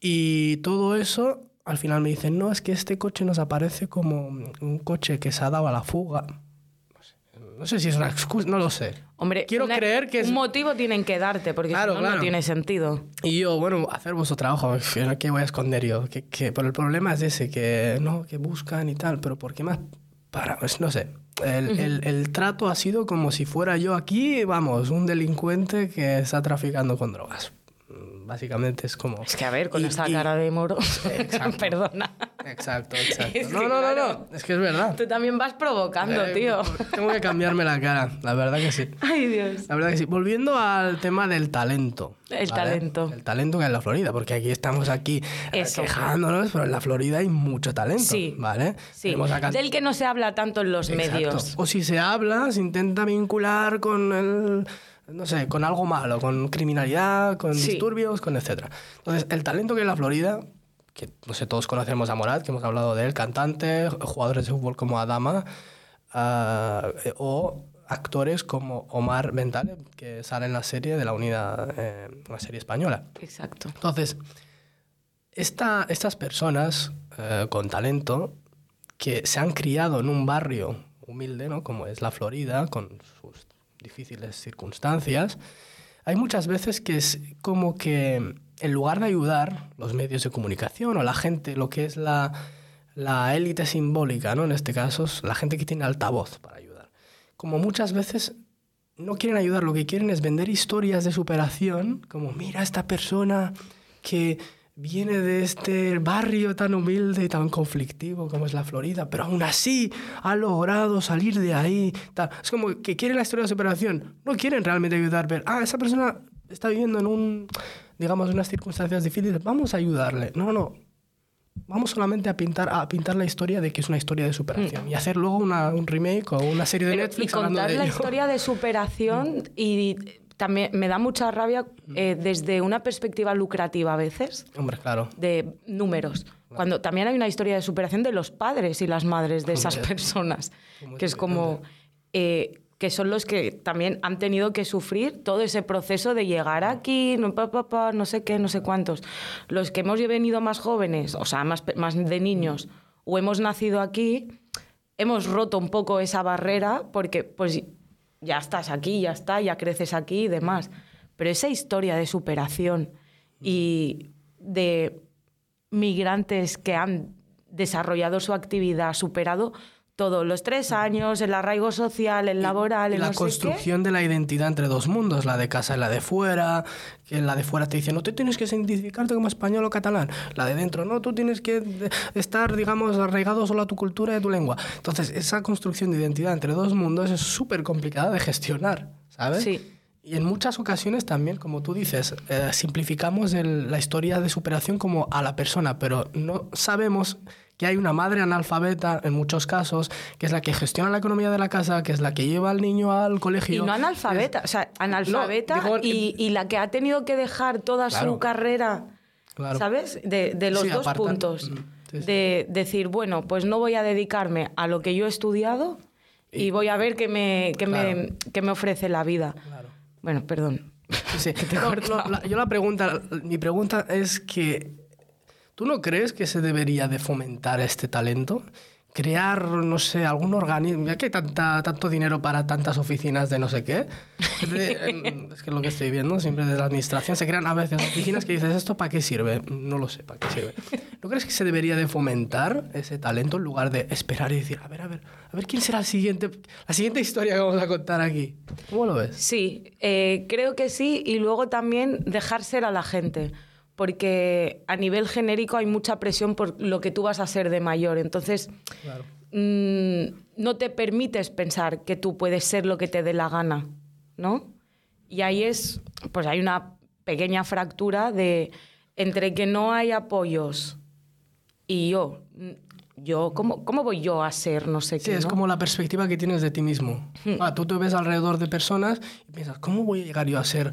[SPEAKER 2] Y todo eso, al final me dicen, no, es que este coche nos aparece como un coche que se ha dado a la fuga. No sé, si es una excusa, no lo sé.
[SPEAKER 1] Hombre,
[SPEAKER 2] Quiero
[SPEAKER 1] una-
[SPEAKER 2] creer que es...
[SPEAKER 1] un motivo tienen que darte, porque
[SPEAKER 2] Claro,
[SPEAKER 1] si no,
[SPEAKER 2] claro.
[SPEAKER 1] no tiene sentido.
[SPEAKER 2] Y yo, bueno, hacer vuestro trabajo, ¿qué voy a esconder yo? Que, que, pero el problema es ese, que no, que buscan y tal, pero ¿por qué más? Para, pues no sé. El, el- el trato ha sido como si fuera yo aquí, vamos, un delincuente que está traficando con drogas. Básicamente es como...
[SPEAKER 1] Es que a ver, con
[SPEAKER 2] Y-
[SPEAKER 1] esa
[SPEAKER 2] y-
[SPEAKER 1] cara de moro.
[SPEAKER 2] Exacto.
[SPEAKER 1] Perdona.
[SPEAKER 2] Exacto, exacto.
[SPEAKER 1] Es
[SPEAKER 2] no, no, no, no, es que es verdad.
[SPEAKER 1] Tú también vas provocando,
[SPEAKER 2] Eh,
[SPEAKER 1] tío.
[SPEAKER 2] Tengo que cambiarme la cara, la verdad que sí.
[SPEAKER 1] Ay, Dios.
[SPEAKER 2] La verdad que sí. Volviendo al tema del talento.
[SPEAKER 1] El talento.
[SPEAKER 2] El talento que hay en la Florida, porque aquí estamos aquí eh,
[SPEAKER 1] Eso.
[SPEAKER 2] quejándonos, pero en la Florida hay mucho talento.
[SPEAKER 1] Sí.
[SPEAKER 2] ¿Vale?
[SPEAKER 1] Sí,
[SPEAKER 2] acá-
[SPEAKER 1] del que no se habla tanto en los
[SPEAKER 2] Exacto.
[SPEAKER 1] medios.
[SPEAKER 2] O si se habla, se intenta vincular con el. No sé, con algo malo, con criminalidad, con
[SPEAKER 1] Sí.
[SPEAKER 2] disturbios, con etcétera. Entonces, el talento que hay en la Florida, que no sé, todos conocemos a Morat, que hemos hablado de él, cantante, jugadores de fútbol como Adama, ah, eh, o actores como Omar Ventale, que sale en la serie de la unidad, eh, una serie española.
[SPEAKER 1] Exacto.
[SPEAKER 2] Entonces, esta- estas personas eh, con talento que se han criado en un barrio humilde, ¿no? como es la Florida, con sus difíciles circunstancias, hay muchas veces que es como que en lugar de ayudar los medios de comunicación o la gente, lo que es la, la élite simbólica, ¿no? en este caso, es la gente que tiene altavoz para ayudar, como muchas veces no quieren ayudar, lo que quieren es vender historias de superación, como mira esta persona que viene de este barrio tan humilde y tan conflictivo como es la Florida, pero aún así ha logrado salir de ahí. Es como que quieren la historia de superación, no quieren realmente ayudar, ver, ah, esa persona está viviendo en un, digamos, unas circunstancias difíciles, vamos a ayudarle. No, no, Vamos solamente a pintar, a pintar la historia de que es una historia de superación y hacer luego una, un remake o una serie de
[SPEAKER 1] Pero-
[SPEAKER 2] Netflix
[SPEAKER 1] y
[SPEAKER 2] hablando
[SPEAKER 1] contar
[SPEAKER 2] de
[SPEAKER 1] la
[SPEAKER 2] ello.
[SPEAKER 1] historia de superación y también me da mucha rabia eh, desde una perspectiva lucrativa a veces
[SPEAKER 2] Hombre, claro.
[SPEAKER 1] de números. Cuando también hay una historia de superación de los padres y las madres de esas personas, que es como eh, que son los que también han tenido que sufrir todo ese proceso de llegar aquí, no, pa, pa, pa, no sé qué, no sé cuántos. Los que hemos venido más jóvenes, o sea, más, más de niños, o hemos nacido aquí, hemos roto un poco esa barrera porque pues ya estás aquí, ya está, ya creces aquí y demás. Pero esa historia de superación y de migrantes que han desarrollado su actividad, superado Todo, los tres años, el arraigo social, el laboral, el
[SPEAKER 2] la
[SPEAKER 1] no sé
[SPEAKER 2] construcción de la identidad entre dos mundos, la de casa y la de fuera, que la de fuera te dice, no, tú tienes que identificarte como español o catalán, la de dentro, no, tú tienes que de- estar, digamos, arraigado solo a tu cultura y a tu lengua. Entonces, esa construcción de identidad entre dos mundos es súper complicada de gestionar, ¿sabes?
[SPEAKER 1] Sí.
[SPEAKER 2] Y en muchas ocasiones también, como tú dices, eh, simplificamos el- la historia de superación como a la persona, pero no sabemos que hay una madre analfabeta en muchos casos, que es la que gestiona la economía de la casa, que es la que lleva al niño al colegio.
[SPEAKER 1] Y no analfabeta, o sea, analfabeta
[SPEAKER 2] digo,
[SPEAKER 1] y, y la que ha tenido que dejar toda
[SPEAKER 2] Claro.
[SPEAKER 1] su carrera,
[SPEAKER 2] Claro.
[SPEAKER 1] ¿sabes? De, de los
[SPEAKER 2] Sí,
[SPEAKER 1] dos
[SPEAKER 2] apartan-
[SPEAKER 1] puntos.
[SPEAKER 2] Mm, sí, sí.
[SPEAKER 1] De decir, bueno, pues no voy a dedicarme a lo que yo he estudiado y, voy a ver qué me, qué me, qué me ofrece la vida.
[SPEAKER 2] Claro.
[SPEAKER 1] Bueno, perdón.
[SPEAKER 2] Sí, no, la- yo la pregunta, mi pregunta es que ¿tú no crees que se debería de fomentar este talento? Crear, no sé, algún organismo, ya que hay tanta, tanto dinero para tantas oficinas de no sé qué. de- en- es que es lo que estoy viendo, siempre desde la administración se crean a veces oficinas que dices, ¿esto para qué sirve? No lo sé, ¿para qué sirve? ¿No crees que se debería de fomentar ese talento en lugar de esperar y decir, a ver, a ver, a ver quién será el siguiente, la siguiente historia que vamos a contar aquí? ¿Cómo lo ves?
[SPEAKER 1] Sí, eh, creo que sí. Y luego también dejar ser a la gente. Porque a nivel genérico hay mucha presión por lo que tú vas a ser de mayor. Entonces,
[SPEAKER 2] Claro.
[SPEAKER 1] mm, no te permites pensar que tú puedes ser lo que te dé la gana, ¿no? Y ahí es, pues hay una pequeña fractura de entre que no hay apoyos y yo, mm, yo ¿cómo, cómo voy yo a ser no sé
[SPEAKER 2] Sí,
[SPEAKER 1] qué?
[SPEAKER 2] es
[SPEAKER 1] no?
[SPEAKER 2] como la perspectiva que tienes de ti mismo. Ah, tú te ves alrededor de personas y piensas, ¿cómo voy a llegar yo a ser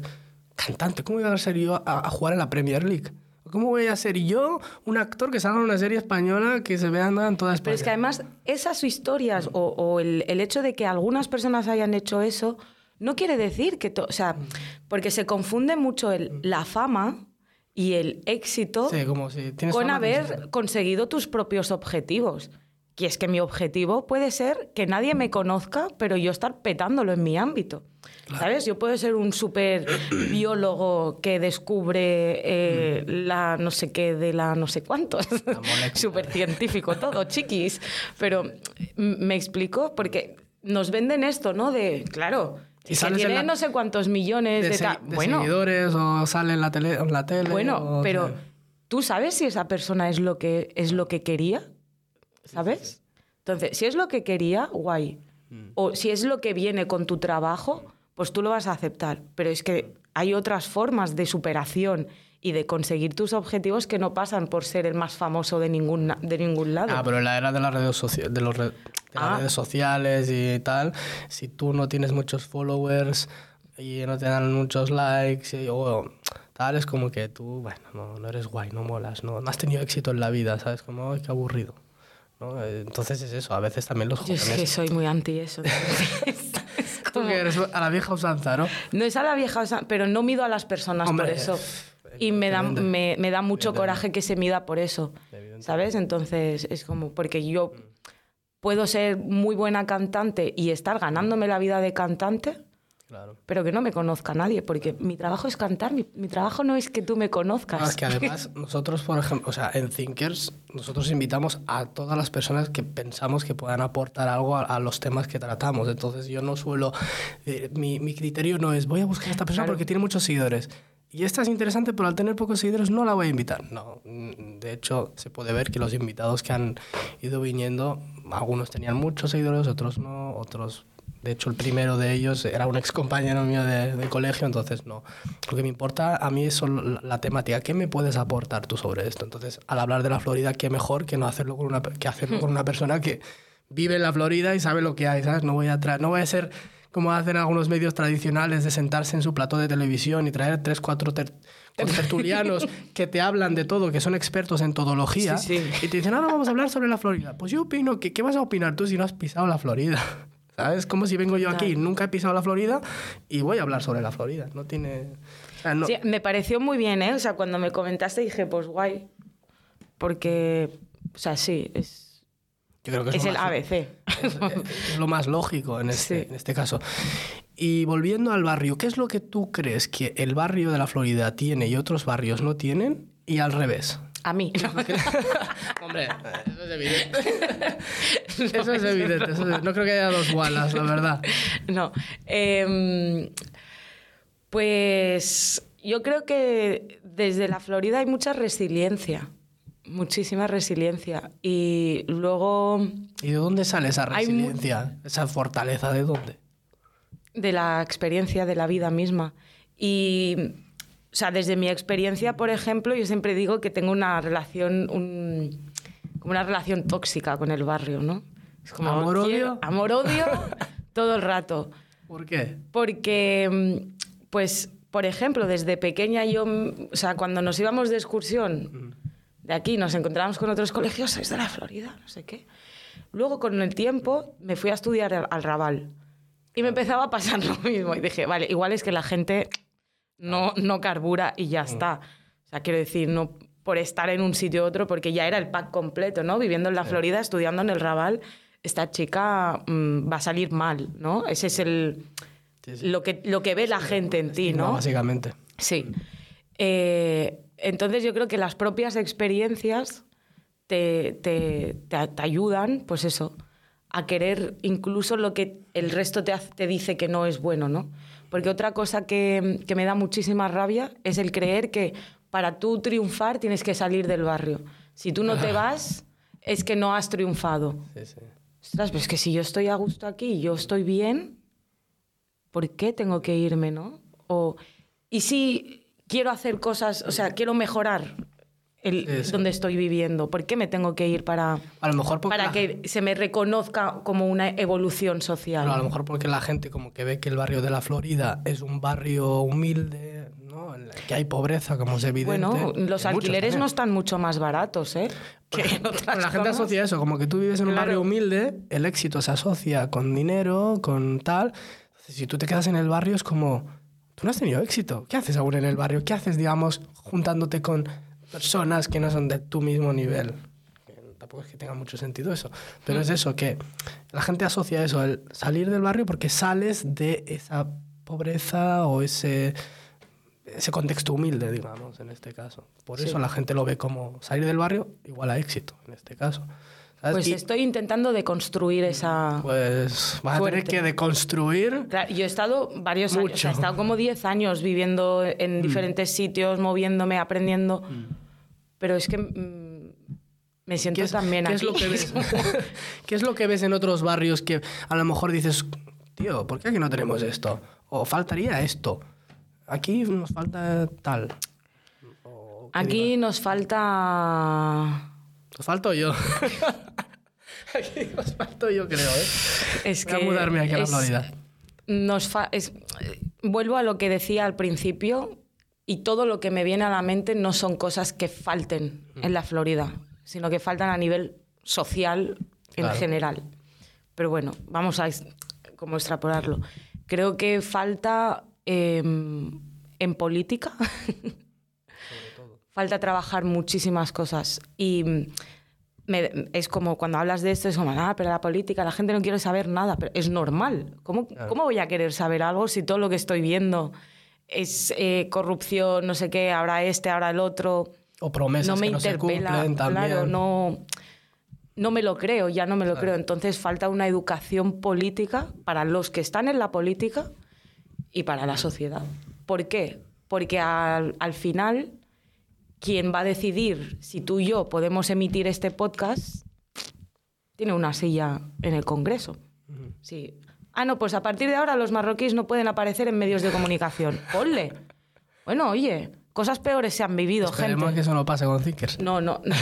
[SPEAKER 2] cantante? ¿Cómo voy a ser yo a, a jugar en la Premier League? ¿Cómo voy a ser yo un actor que salga en una serie española que se vea en toda España?
[SPEAKER 1] Pero es que además esas historias o, o el, el hecho de que algunas personas hayan hecho eso no quiere decir que... to- o sea, porque se confunde mucho el, la fama y el éxito
[SPEAKER 2] Sí, como si
[SPEAKER 1] con haber conseguido tus propios objetivos. Y es que mi objetivo puede ser que nadie me conozca, pero yo estar petándolo en mi ámbito. ¿Sabes? Yo puedo ser un súper biólogo que descubre eh, la no sé qué de la no sé cuántos. Súper científico todo, chiquis. Pero mm, me explico porque nos venden esto, ¿no? De, claro,
[SPEAKER 2] Y
[SPEAKER 1] que tiene
[SPEAKER 2] la-
[SPEAKER 1] no sé cuántos millones de,
[SPEAKER 2] de, se-
[SPEAKER 1] ta-
[SPEAKER 2] de
[SPEAKER 1] bueno,
[SPEAKER 2] seguidores o sale en la tele. En la tele
[SPEAKER 1] bueno,
[SPEAKER 2] o-
[SPEAKER 1] pero. ¿tú sabes si esa persona es lo que, es lo que quería? ¿Sabes? Entonces, si es lo que quería, guay.
[SPEAKER 2] Mm.
[SPEAKER 1] O si es lo que viene con tu trabajo, pues tú lo vas a aceptar. Pero es que hay otras formas de superación y de conseguir tus objetivos que no pasan por ser el más famoso de ningún, de ningún lado.
[SPEAKER 2] Ah, pero en la era de las redes, socia- de los re- de las
[SPEAKER 1] Ah.
[SPEAKER 2] redes sociales y tal, si tú no tienes muchos followers y no te dan muchos likes y- o tal, es como que tú, bueno, no, no eres guay, no molas, no, no has tenido éxito en la vida, ¿sabes? Como, ay, qué aburrido. ¿No? Entonces es eso, a veces también los
[SPEAKER 1] Yo es
[SPEAKER 2] jóvenes...
[SPEAKER 1] que soy muy anti eso. es
[SPEAKER 2] Tú que eres a la vieja usanza, ¿no?
[SPEAKER 1] No es a la vieja, sea, pero no mido a las personas
[SPEAKER 2] Hombre,
[SPEAKER 1] por eso. Y me da, me, me da mucho coraje que se mida por eso. ¿Sabes? Entonces es como, porque yo puedo ser muy buena cantante y estar ganándome la vida de cantante,
[SPEAKER 2] Claro.
[SPEAKER 1] pero que no me conozca nadie, porque mi trabajo es cantar, mi, mi trabajo no es que tú me
[SPEAKER 2] No,
[SPEAKER 1] conozcas.
[SPEAKER 2] es que además nosotros, por ejemplo, o sea, en Thinkers, nosotros invitamos a todas las personas que pensamos que puedan aportar algo a, a los temas que tratamos. Entonces yo no suelo, eh, mi, mi criterio no es voy a buscar a esta persona
[SPEAKER 1] Claro.
[SPEAKER 2] porque tiene muchos seguidores. Y esta es interesante, pero al tener pocos seguidores no la voy a invitar. No, de hecho se puede ver que los invitados que han ido viniendo, algunos tenían muchos seguidores, otros no, otros de hecho, el primero de ellos era un ex compañero mío de, de colegio, entonces no. Lo que me importa a mí es la, la temática. ¿Qué me puedes aportar tú sobre esto? Entonces, al hablar de la Florida, qué mejor que no hacerlo con una, que hacerlo con una persona que vive en la Florida y sabe lo que hay, ¿sabes? No voy a, no voy a ser como hacen algunos medios tradicionales de sentarse en su plató de televisión y traer tres, cuatro ter- tertulianos que te hablan de todo, que son expertos en todología,
[SPEAKER 1] Sí, sí.
[SPEAKER 2] y te dicen, ahora vamos a hablar sobre la Florida. Pues yo opino que, ¿qué vas a opinar tú si no has pisado la Florida? ¿Sabes? Como si vengo yo aquí, nunca he pisado la Florida y voy a hablar sobre la Florida. No tiene... o sea, no-
[SPEAKER 1] Sí, me pareció muy bien, ¿eh? O sea, cuando me comentaste dije, pues guay, porque, o sea, sí, es,
[SPEAKER 2] yo creo que es,
[SPEAKER 1] es el
[SPEAKER 2] más-
[SPEAKER 1] ABC.
[SPEAKER 2] Es, es lo más lógico en este,
[SPEAKER 1] Sí.
[SPEAKER 2] en este caso. Y volviendo al barrio, ¿qué es lo que tú crees que el barrio de la Florida tiene y otros barrios no tienen? Y al revés.
[SPEAKER 1] A mí.
[SPEAKER 2] Hombre, eso es evidente. eso es evidente. eso es- No creo que haya dos Wallace, la verdad.
[SPEAKER 1] No. Em, pues yo creo que desde la Florida hay mucha resiliencia. Muchísima resiliencia. Y luego
[SPEAKER 2] ¿Y de dónde sale esa resiliencia? Esa fortaleza, ¿de dónde?
[SPEAKER 1] de la experiencia de la vida misma. Y, o sea, desde mi experiencia, por ejemplo, yo siempre digo que tengo una relación, un- como una relación tóxica con el barrio, ¿no? Es como
[SPEAKER 2] ¿Amor-odio?
[SPEAKER 1] Amor-odio todo el rato.
[SPEAKER 2] ¿Por qué?
[SPEAKER 1] Porque, mm, pues, por ejemplo, desde pequeña yo, mm, o sea, cuando nos íbamos de excursión de aquí, nos encontrábamos con otros colegios, sois de la Florida, no sé qué. Luego, con el tiempo, me fui a estudiar al- al Raval. Y me empezaba a pasar lo mismo. Y dije, vale, igual es que la gente no, no carbura y ya está. O sea, quiero decir, no por estar en un sitio u otro, porque ya era el pack completo, ¿no? Viviendo en la Florida, estudiando en el Raval, esta chica mm, va a salir mal, ¿no? Ese es el,
[SPEAKER 2] Sí, sí.
[SPEAKER 1] lo, que, lo que ve la gente en ti,
[SPEAKER 2] No, básicamente.
[SPEAKER 1] Sí. Eh, entonces yo creo que las propias experiencias te, te- te- te ayudan, pues eso, a querer incluso lo que el resto te, te dice que no es bueno, ¿no? Porque otra cosa que, que me da muchísima rabia es el creer que para tú triunfar tienes que salir del barrio. Si tú no te vas, es que no has triunfado.
[SPEAKER 2] Sí, sí.
[SPEAKER 1] Ostras, pues que si yo estoy a gusto aquí y yo estoy bien, ¿por qué tengo que irme, no? O, y si quiero hacer cosas, o sea, quiero mejorar el,
[SPEAKER 2] Sí, sí.
[SPEAKER 1] donde estoy viviendo, ¿por qué me tengo que ir para,
[SPEAKER 2] A lo mejor
[SPEAKER 1] para
[SPEAKER 2] la-
[SPEAKER 1] que se me reconozca como una evolución social?
[SPEAKER 2] Claro, a lo mejor porque la gente como que ve que el barrio de la Florida es un barrio humilde, ¿no? En el que hay pobreza, como es evidente.
[SPEAKER 1] Bueno, los alquileres no estén mucho más baratos, ¿eh? Que
[SPEAKER 2] Bueno, la gente asocia eso, como que tú vives en un
[SPEAKER 1] Claro.
[SPEAKER 2] barrio humilde, el éxito se asocia con dinero, con tal. Entonces, si tú te quedas en el barrio es como, tú no has tenido éxito. ¿Qué haces aún en el barrio? ¿Qué haces, digamos, juntándote con personas que no son de tu mismo nivel? Tampoco es que tenga mucho sentido eso, pero es eso, que la gente asocia eso, el salir del barrio porque sales de esa pobreza o ese, ese contexto humilde, digamos, en este caso. Por
[SPEAKER 1] Sí.
[SPEAKER 2] eso la gente lo ve como salir del barrio igual a éxito, en este caso. ¿Sabes?
[SPEAKER 1] Pues
[SPEAKER 2] Y,
[SPEAKER 1] estoy intentando deconstruir esa...
[SPEAKER 2] pues vas a tener que deconstruir.
[SPEAKER 1] Claro, yo he estado varios años, o sea, he.
[SPEAKER 2] Mm.
[SPEAKER 1] estado como 10 años viviendo en diferentes sitios, moviéndome, aprendiendo, pero es que mm, me siento
[SPEAKER 2] ¿Qué es,
[SPEAKER 1] también
[SPEAKER 2] qué
[SPEAKER 1] aquí.
[SPEAKER 2] es lo que ves? ¿Qué es lo que ves en otros barrios que a lo mejor dices, tío, ¿por qué aquí no tenemos esto? O faltaría esto. Aquí nos falta tal. O, ¿qué
[SPEAKER 1] Aquí nos falta...
[SPEAKER 2] Os falto yo. aquí os falto yo, creo, ¿eh?
[SPEAKER 1] Es
[SPEAKER 2] Voy a mudarme aquí a la
[SPEAKER 1] es-
[SPEAKER 2] Florida.
[SPEAKER 1] Nos fa- es- vuelvo a lo que decía al principio y todo lo que me viene a la mente no son cosas que falten en la Florida, sino que faltan a nivel social en
[SPEAKER 2] Claro.
[SPEAKER 1] general. Pero bueno, vamos a como extrapolarlo. Creo que falta em, en política, falta trabajar muchísimas cosas y mm, me- es como cuando hablas de esto, es como, ah, pero la política, la gente no quiere saber nada, pero es normal. ¿Cómo, ¿cómo voy a querer saber algo si todo lo que estoy viendo es eh, corrupción, no sé qué, ahora este, ahora el otro?
[SPEAKER 2] O promesas
[SPEAKER 1] no me
[SPEAKER 2] que no se
[SPEAKER 1] interpela,
[SPEAKER 2] cumplen también.
[SPEAKER 1] claro, no, no me lo creo, ya no me lo creo. Entonces falta una educación política para los que están en la política y para la sociedad. ¿Por qué? Porque al, al final quien va a decidir si tú y yo podemos emitir este podcast tiene una silla en el Congreso. Sí. Ah, no, pues a partir de ahora los marroquíes no pueden aparecer en medios de comunicación. Ponle. Bueno, oye, cosas peores se han vivido,
[SPEAKER 2] Esperemos
[SPEAKER 1] gente.
[SPEAKER 2] que eso no pase con Thinkers.
[SPEAKER 1] No, no, no,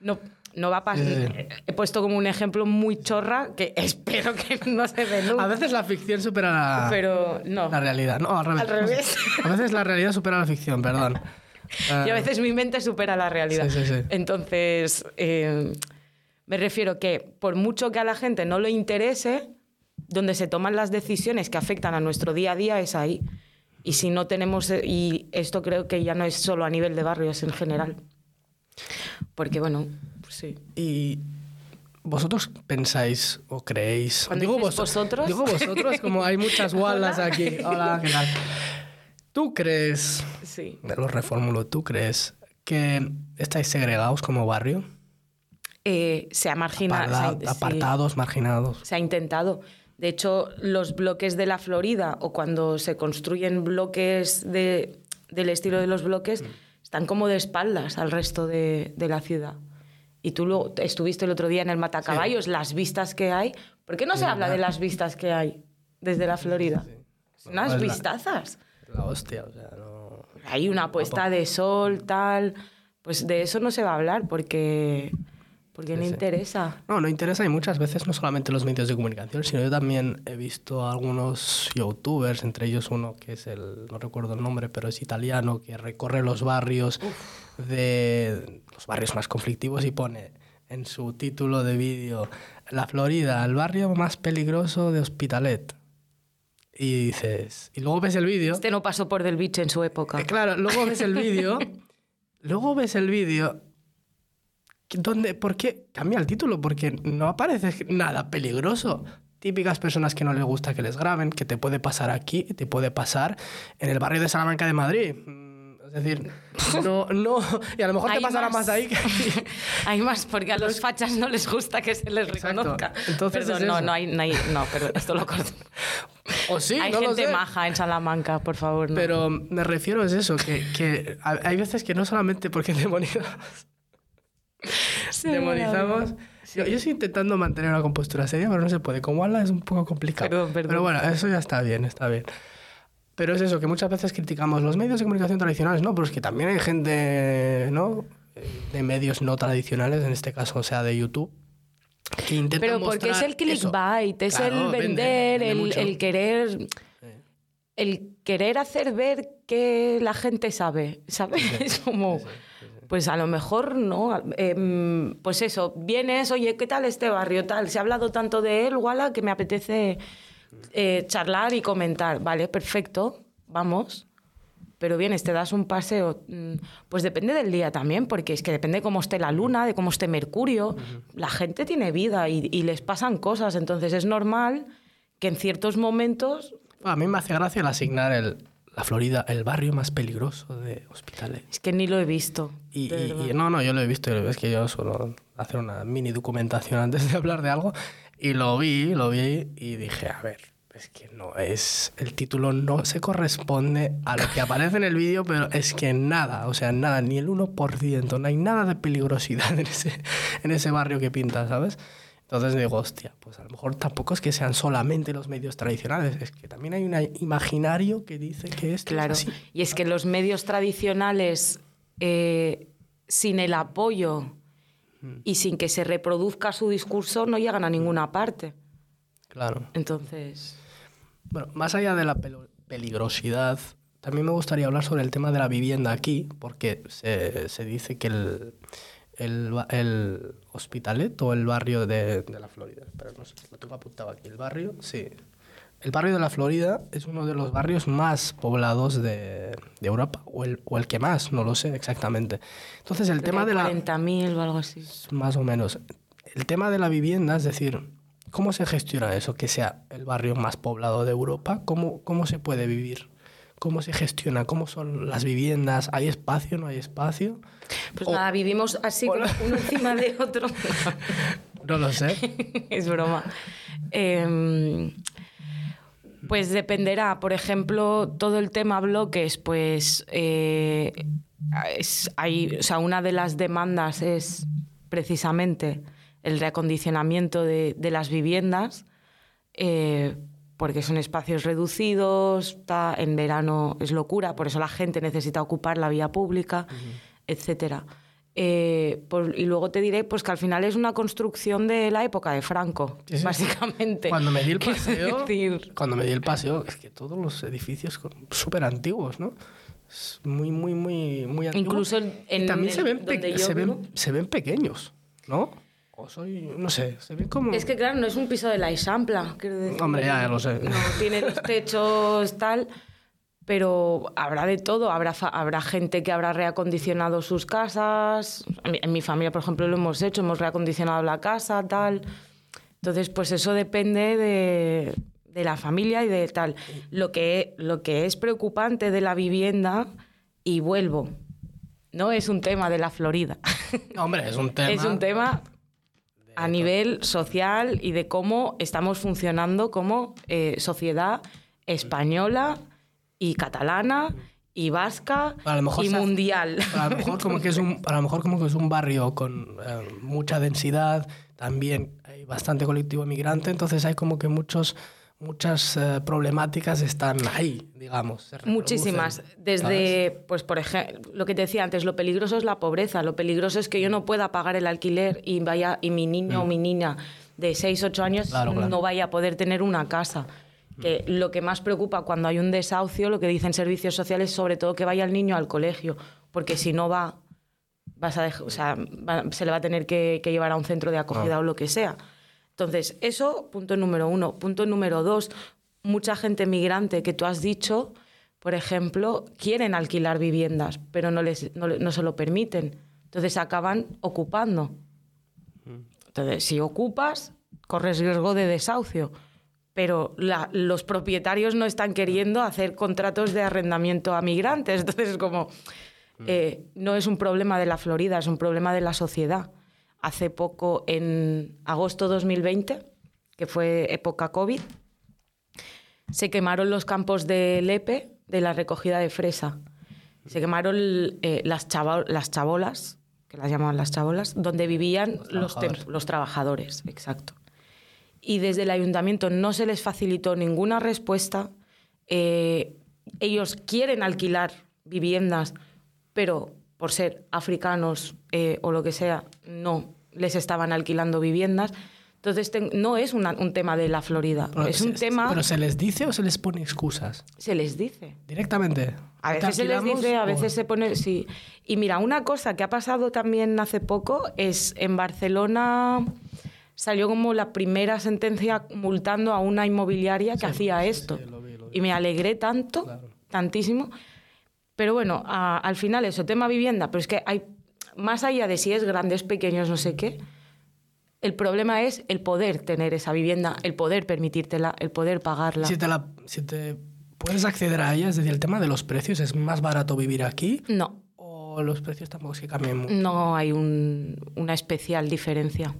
[SPEAKER 1] no, no va a pasar.
[SPEAKER 2] Sí, sí, sí.
[SPEAKER 1] He puesto como un ejemplo muy chorra que espero que no se dé nunca.
[SPEAKER 2] A veces la ficción supera la,
[SPEAKER 1] Pero no.
[SPEAKER 2] la realidad. No, al revés.
[SPEAKER 1] Al revés.
[SPEAKER 2] A veces la realidad supera la ficción, perdón.
[SPEAKER 1] Y a veces mi mente supera la realidad.
[SPEAKER 2] Sí, sí, sí.
[SPEAKER 1] Entonces, eh, me refiero que por mucho que a la gente no le interese, donde se toman las decisiones que afectan a nuestro día a día es ahí. Y si no tenemos, eh, y esto creo que ya no es solo a nivel de barrios en general. Porque bueno, pues sí.
[SPEAKER 2] Y vosotros pensáis o creéis.
[SPEAKER 1] Cuando
[SPEAKER 2] digo vos-
[SPEAKER 1] vosotros.
[SPEAKER 2] Digo vosotros, como hay muchas walas aquí. Hola, ¿qué tal? ¿Tú crees,
[SPEAKER 1] Sí.
[SPEAKER 2] me lo reformulo, tú crees que estáis segregados como barrio?
[SPEAKER 1] Eh, se ha marginado. Sí.
[SPEAKER 2] apartados, marginados.
[SPEAKER 1] Se ha intentado. De hecho, los bloques de la Florida o cuando se construyen bloques de- del estilo de los bloques están como de espaldas al resto de, de la ciudad. Y tú luego estuviste el otro día en el Matacaballos, las vistas que hay. ¿Por qué no se habla de las vistas que hay desde la Florida? Unas
[SPEAKER 2] Pues
[SPEAKER 1] vistazas.
[SPEAKER 2] La hostia, o sea, no...
[SPEAKER 1] Hay una puesta de sol, tal. Pues de eso no se va a hablar porque, porque no interesa.
[SPEAKER 2] No, no interesa y muchas veces no solamente los medios de comunicación, sino yo también he visto a algunos youtubers, entre ellos uno que es el, no recuerdo el nombre, pero es italiano, que recorre los barrios de los barrios más conflictivos y pone en su título de vídeo La Florida, el barrio más peligroso de Hospitalet. Y dices, y luego ves el vídeo.
[SPEAKER 1] Este no pasó por del bicho en su época.
[SPEAKER 2] Eh, Claro, luego ves el vídeo. luego ves el vídeo. Donde, ¿Por qué cambia el título? Porque no aparece nada peligroso. Típicas personas que no les gusta que les graben, que te puede pasar aquí, te puede pasar en el barrio de Salamanca de Madrid. Mm, Es decir, no, no. Y a lo mejor te
[SPEAKER 1] Hay
[SPEAKER 2] pasará
[SPEAKER 1] más.
[SPEAKER 2] más ahí que aquí.
[SPEAKER 1] Hay más, porque a los fachas no les gusta que se les
[SPEAKER 2] Exacto.
[SPEAKER 1] reconozca.
[SPEAKER 2] Entonces
[SPEAKER 1] Perdón,
[SPEAKER 2] es
[SPEAKER 1] no, no hay, no hay- no, pero esto lo corto.
[SPEAKER 2] O sí,
[SPEAKER 1] hay
[SPEAKER 2] no lo
[SPEAKER 1] gente
[SPEAKER 2] sé.
[SPEAKER 1] maja en Salamanca, por favor. No.
[SPEAKER 2] Pero me refiero es eso, que, que ha- hay veces que no solamente porque demonizamos,
[SPEAKER 1] Sí,
[SPEAKER 2] demonizamos. Yo, yo estoy intentando mantener una compostura seria, pero no se puede. Con Walla es un poco complicado.
[SPEAKER 1] Perdón, perdón.
[SPEAKER 2] Pero bueno, eso ya está bien, está bien. Pero es eso, que muchas veces criticamos los medios de comunicación tradicionales, ¿no? Pero es que también hay gente, ¿no? De medios no tradicionales, en este caso, o sea, de YouTube, que intentan
[SPEAKER 1] Pero porque es el clickbait, es
[SPEAKER 2] Claro,
[SPEAKER 1] el
[SPEAKER 2] vende,
[SPEAKER 1] vender,
[SPEAKER 2] vende
[SPEAKER 1] el, querer. El querer hacer ver que la gente sabe, ¿sabes? Es como, pues a lo mejor no. Em, pues eso, vienes, oye, ¿qué tal este barrio? Tal, se ha hablado tanto de él, Wala, que me apetece eh, charlar y comentar. Vale, perfecto, vamos. Pero vienes, te das un paseo. mm, Pues depende del día también, porque es que depende de cómo esté la luna, de cómo esté Mercurio. La gente tiene vida y, y les pasan cosas, entonces es normal que en ciertos momentos
[SPEAKER 2] A mí me hace gracia el asignar el, la Florida, el barrio más peligroso de Hospitalet.
[SPEAKER 1] es que ni lo he visto.
[SPEAKER 2] Y, y- y no, no, yo lo he visto, es que yo suelo hacer una mini documentación antes de hablar de algo y lo vi, lo vi y dije, a ver, es que no es, el título no se corresponde a lo que aparece en el vídeo, pero es que nada, o sea, nada, ni el 1%, no hay nada de peligrosidad en ese, en ese barrio que pinta, ¿sabes? Entonces digo, hostia, pues a lo mejor tampoco es que sean solamente los medios tradicionales, es que también hay un imaginario que dice que
[SPEAKER 1] Claro,
[SPEAKER 2] es así.
[SPEAKER 1] y es que los medios tradicionales, eh, sin el apoyo
[SPEAKER 2] Mm.
[SPEAKER 1] y sin que se reproduzca su discurso, no llegan a ninguna parte.
[SPEAKER 2] Claro.
[SPEAKER 1] Entonces,
[SPEAKER 2] Bueno, más allá de la peligrosidad, también me gustaría hablar sobre el tema de la vivienda aquí, porque se, se dice que el, el, el Hospitalet o el barrio de, de la Florida, pero no sé, lo tengo apuntado aquí, el barrio, sí. El barrio de la Florida es uno de los barrios más poblados de, de Europa, o el, o el que más, no lo sé exactamente. Entonces, el tema de la...
[SPEAKER 1] 40.000 o algo así.
[SPEAKER 2] Más o menos. El tema de la vivienda, es decir, ¿cómo se gestiona eso? Que sea el barrio más poblado de Europa, ¿cómo, cómo se puede vivir? ¿Cómo se gestiona? ¿Cómo son las viviendas? ¿Hay espacio? ¿No hay espacio?
[SPEAKER 1] Pues
[SPEAKER 2] O-
[SPEAKER 1] nada, vivimos así, uno encima de otro.
[SPEAKER 2] No lo sé.
[SPEAKER 1] es broma. Em, pues dependerá, por ejemplo, todo el tema bloques, pues eh, es- hay, o sea, una de las demandas es precisamente el reacondicionamiento de, de las viviendas, eh, porque son espacios reducidos, ta- en verano es locura, por eso la gente necesita ocupar la vía pública, etcétera. Eh, y luego te diré pues que al final es una construcción de la época de Franco,
[SPEAKER 2] Sí, sí.
[SPEAKER 1] básicamente.
[SPEAKER 2] Cuando me di el paseo, cuando me di el paseo, es que todos los edificios súper antiguos, ¿no? Es muy, muy, muy, muy antiguo.
[SPEAKER 1] Incluso en-
[SPEAKER 2] Y
[SPEAKER 1] en
[SPEAKER 2] también
[SPEAKER 1] el-
[SPEAKER 2] se ven,
[SPEAKER 1] donde yo
[SPEAKER 2] se, ven, se ven pequeños, ¿no? O soy, no sé, se ven como...
[SPEAKER 1] Es que claro, no es un piso de la Isampla, quiero decir.
[SPEAKER 2] Hombre, ya, ya lo sé.
[SPEAKER 1] No tiene los techos tal, pero habrá de todo. Habrá, habrá gente que habrá reacondicionado sus casas. En mi, en mi familia, por ejemplo, lo hemos hecho, hemos reacondicionado la casa, tal. Entonces, pues eso depende de, de la familia y de tal. Lo que, lo que es preocupante de la vivienda, y vuelvo, no es un tema de la Florida.
[SPEAKER 2] No, hombre, es un tema.
[SPEAKER 1] es un tema a nivel social y de cómo estamos funcionando como eh, sociedad española y catalana y vasca
[SPEAKER 2] A lo mejor
[SPEAKER 1] y
[SPEAKER 2] hace-
[SPEAKER 1] mundial.
[SPEAKER 2] A lo mejor como que es un, a lo mejor como que es un barrio con eh, mucha densidad, también hay bastante colectivo migrante, entonces hay como que muchos, muchas eh, problemáticas están ahí, digamos.
[SPEAKER 1] Muchísimas.
[SPEAKER 2] ¿sabes?
[SPEAKER 1] Desde, pues por ejemplo, lo que te decía antes, lo peligroso es la pobreza. Lo peligroso es que yo no pueda pagar el alquiler y vaya y mi niño o mi niña de 6, 8 años
[SPEAKER 2] Mm. Claro, claro.
[SPEAKER 1] no vaya a poder tener una casa. Que lo que más preocupa cuando hay un desahucio, lo que dicen servicios sociales, sobre todo que vaya el niño al colegio, porque si no va, vas a dej- o sea, va- se le va a tener que, que llevar a un centro de acogida o lo que sea. Entonces, eso, punto número uno. Punto número dos, mucha gente migrante que tú has dicho, por ejemplo, quieren alquilar viviendas, pero no, les, no, no se lo permiten. Entonces acaban ocupando. Entonces, si ocupas, corres riesgo de desahucio. Pero la- los propietarios no están queriendo hacer contratos de arrendamiento a migrantes. Entonces, es como, eh, no es un problema de la Florida, es un problema de la sociedad. Hace poco, en agosto 2020, que fue época COVID, se quemaron los campos de Lepe de la recogida de fresa. Se quemaron eh, las, chava- las chabolas, que las llamaban las chabolas, donde vivían los, tem-
[SPEAKER 2] trabajadores.
[SPEAKER 1] los trabajadores, exacto. Y desde el ayuntamiento no se les facilitó ninguna respuesta. Eh, ellos quieren alquilar viviendas, pero por ser africanos eh, o lo que sea, no les estaban alquilando viviendas. Entonces, no es una- un tema de la Florida,
[SPEAKER 2] Pero
[SPEAKER 1] es un
[SPEAKER 2] se-
[SPEAKER 1] tema,
[SPEAKER 2] ¿Pero se les dice o se les pone excusas?
[SPEAKER 1] se les dice.
[SPEAKER 2] Directamente.
[SPEAKER 1] A
[SPEAKER 2] ¿Te
[SPEAKER 1] veces se les dice, a
[SPEAKER 2] o-
[SPEAKER 1] veces se pone, sí. Y mira, una cosa que ha pasado también hace poco es en Barcelona salió como la primera sentencia multando a una inmobiliaria que hacía esto.
[SPEAKER 2] lo vi, lo
[SPEAKER 1] Y me alegré tanto, tantísimo. Pero bueno, a- al final eso, tema vivienda, pero es que hay, más allá de si es grande, es pequeño, no sé qué, el problema es el poder tener esa vivienda, el poder permitírtela, el poder pagarla.
[SPEAKER 2] Si te, la, si te puedes acceder a ella, es decir, el tema de los precios, ¿es más barato vivir aquí?
[SPEAKER 1] No,
[SPEAKER 2] ¿O los precios tampoco es que cambien mucho?
[SPEAKER 1] no hay un- una especial diferencia,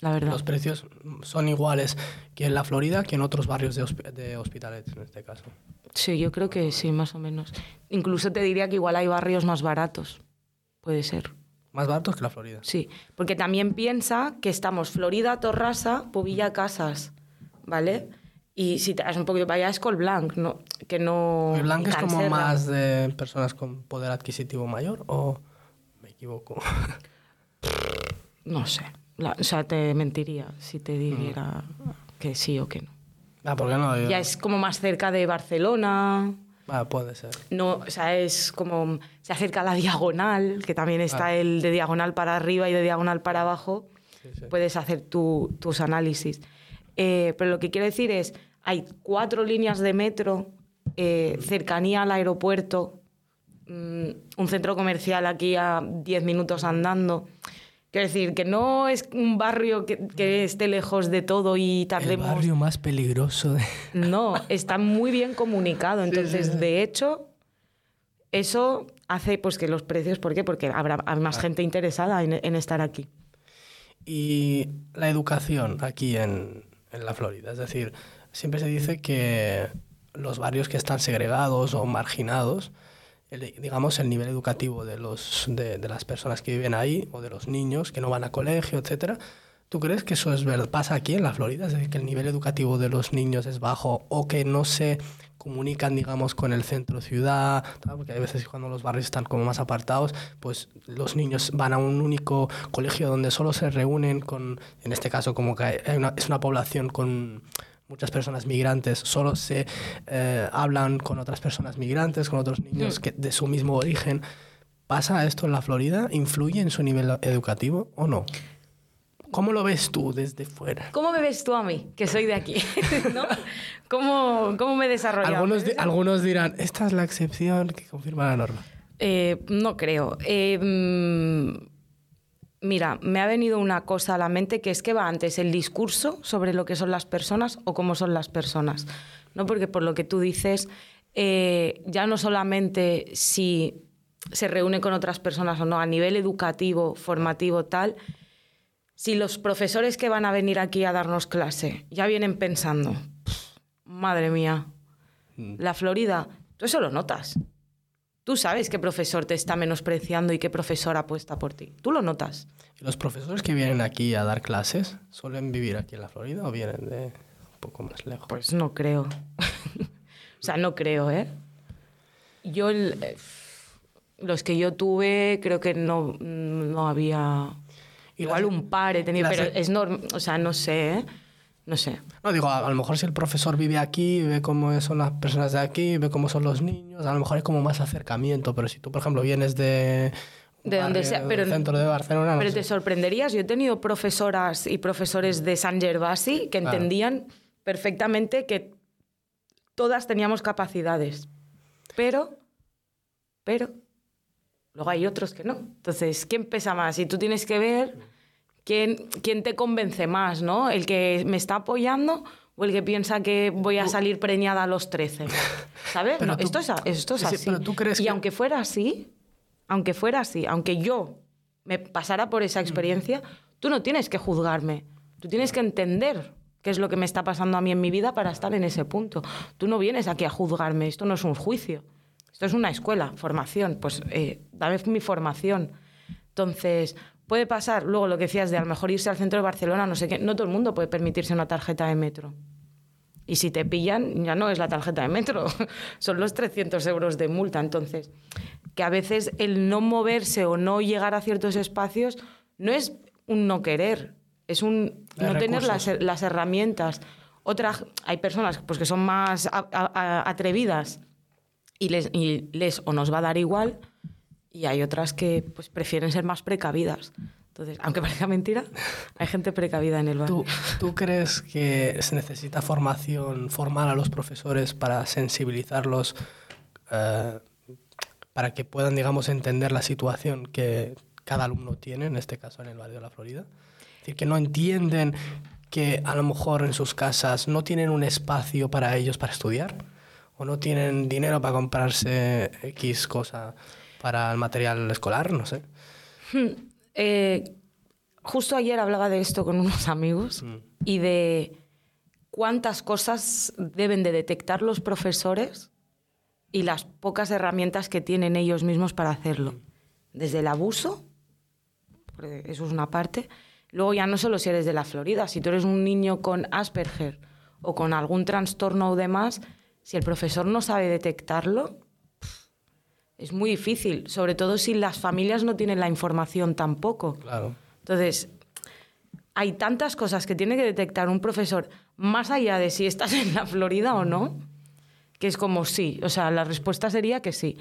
[SPEAKER 1] la verdad.
[SPEAKER 2] Los precios son iguales que en la Florida que en otros barrios de, hospi- de Hospitalet, en este caso.
[SPEAKER 1] Sí, yo creo que sí, más o menos. Incluso te diría que igual hay barrios más baratos. Puede ser.
[SPEAKER 2] Más baratos que la Florida.
[SPEAKER 1] Sí, porque también piensa que estamos Florida, Torrasa, Pubilla, Casas, ¿vale? Y si te das un poquito para allá es Col Blanc, ¿no? que no...
[SPEAKER 2] ¿El blanco es como más de personas con poder adquisitivo mayor o me equivoco?
[SPEAKER 1] No sé, La- o sea, te mentiría si te dijera que sí o que no.
[SPEAKER 2] ah, ¿por qué no? Yo-
[SPEAKER 1] Ya es como más cerca de Barcelona,
[SPEAKER 2] Ah, puede ser.
[SPEAKER 1] no, o sea, es como se acerca a la diagonal, que también está
[SPEAKER 2] Ah.
[SPEAKER 1] el de diagonal para arriba y de diagonal para abajo.
[SPEAKER 2] Sí, sí.
[SPEAKER 1] Puedes hacer tu- tus análisis. Eh, pero lo que quiero decir es, hay cuatro líneas de metro, eh, cercanía al aeropuerto, mm, un centro comercial aquí a 10 minutos andando. Quiero decir, que no es un barrio que, que esté lejos de todo y
[SPEAKER 2] El
[SPEAKER 1] tardemos...
[SPEAKER 2] barrio más peligroso de...
[SPEAKER 1] No, está muy bien comunicado. Entonces, de hecho, eso hace pues que los precios, ¿por qué? Porque habrá más gente interesada en, en estar aquí.
[SPEAKER 2] Y la educación aquí en, en la Florida. Es decir, siempre se dice que los barrios que están segregados o marginados, el- digamos, el nivel educativo de, los, de, las personas que viven ahí o de los niños que no van a colegio, etcétera. ¿Tú crees que eso es verdad? ¿Pasa aquí en la Florida? Es decir, que el nivel educativo de los niños es bajo o que no se comunican, digamos, con el centro ciudad, porque hay veces cuando los barrios están como más apartados, pues los niños van a un único colegio donde solo se reúnen con, en este caso como que hay una- es una población con muchas personas migrantes, solo se eh, hablan con otras personas migrantes, con otros niños que, de su mismo origen. ¿Pasa esto en la Florida? ¿Influye en su nivel educativo o no? ¿Cómo lo ves tú desde fuera?
[SPEAKER 1] ¿Cómo me ves tú a mí, que soy de aquí? ¿No? ¿Cómo, ¿Cómo me he desarrollado?
[SPEAKER 2] Algunos, di- algunos dirán, esta es la excepción que confirma la norma.
[SPEAKER 1] Eh, no creo. Eh, mm, mira, me ha venido una cosa a la mente que es que va antes el discurso sobre lo que son las personas o cómo son las personas. ¿no? Porque por lo que tú dices, eh, ya no solamente si se reúne con otras personas o no, a nivel educativo, formativo, tal, si los profesores que van a venir aquí a darnos clase ya vienen pensando, madre mía, mm. la Florida, tú eso lo notas. Tú sabes qué profesor te está menospreciando y qué profesor apuesta por ti. Tú lo notas.
[SPEAKER 2] ¿Los profesores que vienen aquí a dar clases suelen vivir aquí en la Florida o vienen de un poco más lejos?
[SPEAKER 1] Pues no creo. o sea, no creo, ¿eh? Yo, eh, los que yo tuve, creo que no, no había... Igual un par he tenido, pero es normal, o sea, no sé, ¿eh? No sé.
[SPEAKER 2] No, digo, a, lo mejor si el profesor vive aquí, ve cómo son las personas de aquí, ve cómo son los niños, a lo mejor es como más acercamiento, pero si tú, por ejemplo, vienes de...
[SPEAKER 1] De donde sea, pero,
[SPEAKER 2] centro de Barcelona.
[SPEAKER 1] pero te sorprenderías, yo he tenido profesoras y profesores de San Gervasi que entendían perfectamente que todas teníamos capacidades, pero, pero, luego hay otros que no. Entonces, ¿quién pesa más? Y tú tienes que ver ¿quién, te convence más, ¿no? ¿El que me está apoyando o el que piensa que voy a salir preñada a los 13? ¿Sabes? esto es, esto es así.
[SPEAKER 2] ¿tú crees
[SPEAKER 1] y aunque fuera así, aunque fuera así, aunque yo me pasara por esa experiencia, tú no tienes que juzgarme. Tú tienes que entender qué es lo que me está pasando a mí en mi vida para estar en ese punto. Tú no vienes aquí a juzgarme, esto no es un juicio. Esto es una escuela, formación. Pues eh, dame mi formación. Entonces, Puede pasar, luego lo que decías de a lo mejor irse al centro de Barcelona, no sé qué, no todo el mundo puede permitirse una tarjeta de metro. Y si te pillan, ya no es la tarjeta de metro, son los 300 euros de multa. Entonces, que a veces el no moverse o no llegar a ciertos espacios no es un no querer, es un no tener las, las, herramientas. Otras, hay personas pues, que son más atrevidas y les, y les o nos va a dar igual y hay otras que pues, prefieren ser más precavidas. Entonces, aunque parezca mentira, hay gente precavida en el barrio.
[SPEAKER 2] ¿Tú, crees que se necesita formación, formar a los profesores para sensibilizarlos, eh, para que puedan, digamos, entender la situación que cada alumno tiene, en este caso en el barrio de la Florida? Es decir, que no entienden que a lo mejor en sus casas no tienen un espacio para ellos para estudiar o no tienen dinero para comprarse X cosa para el material escolar, no sé.
[SPEAKER 1] Hmm, eh, justo ayer hablaba de esto con unos amigos mm. y de cuántas cosas deben de detectar los profesores y las pocas herramientas que tienen ellos mismos para hacerlo. Desde el abuso, eso es una parte, luego ya no solo si eres de la Florida, si tú eres un niño con Asperger o con algún trastorno o demás, si el profesor no sabe detectarlo, es muy difícil, sobre todo si las familias no tienen la información tampoco.
[SPEAKER 2] Claro.
[SPEAKER 1] Entonces, hay tantas cosas que tiene que detectar un profesor, más allá de si estás en la Florida o no, que es como sí. O sea, la respuesta sería que sí.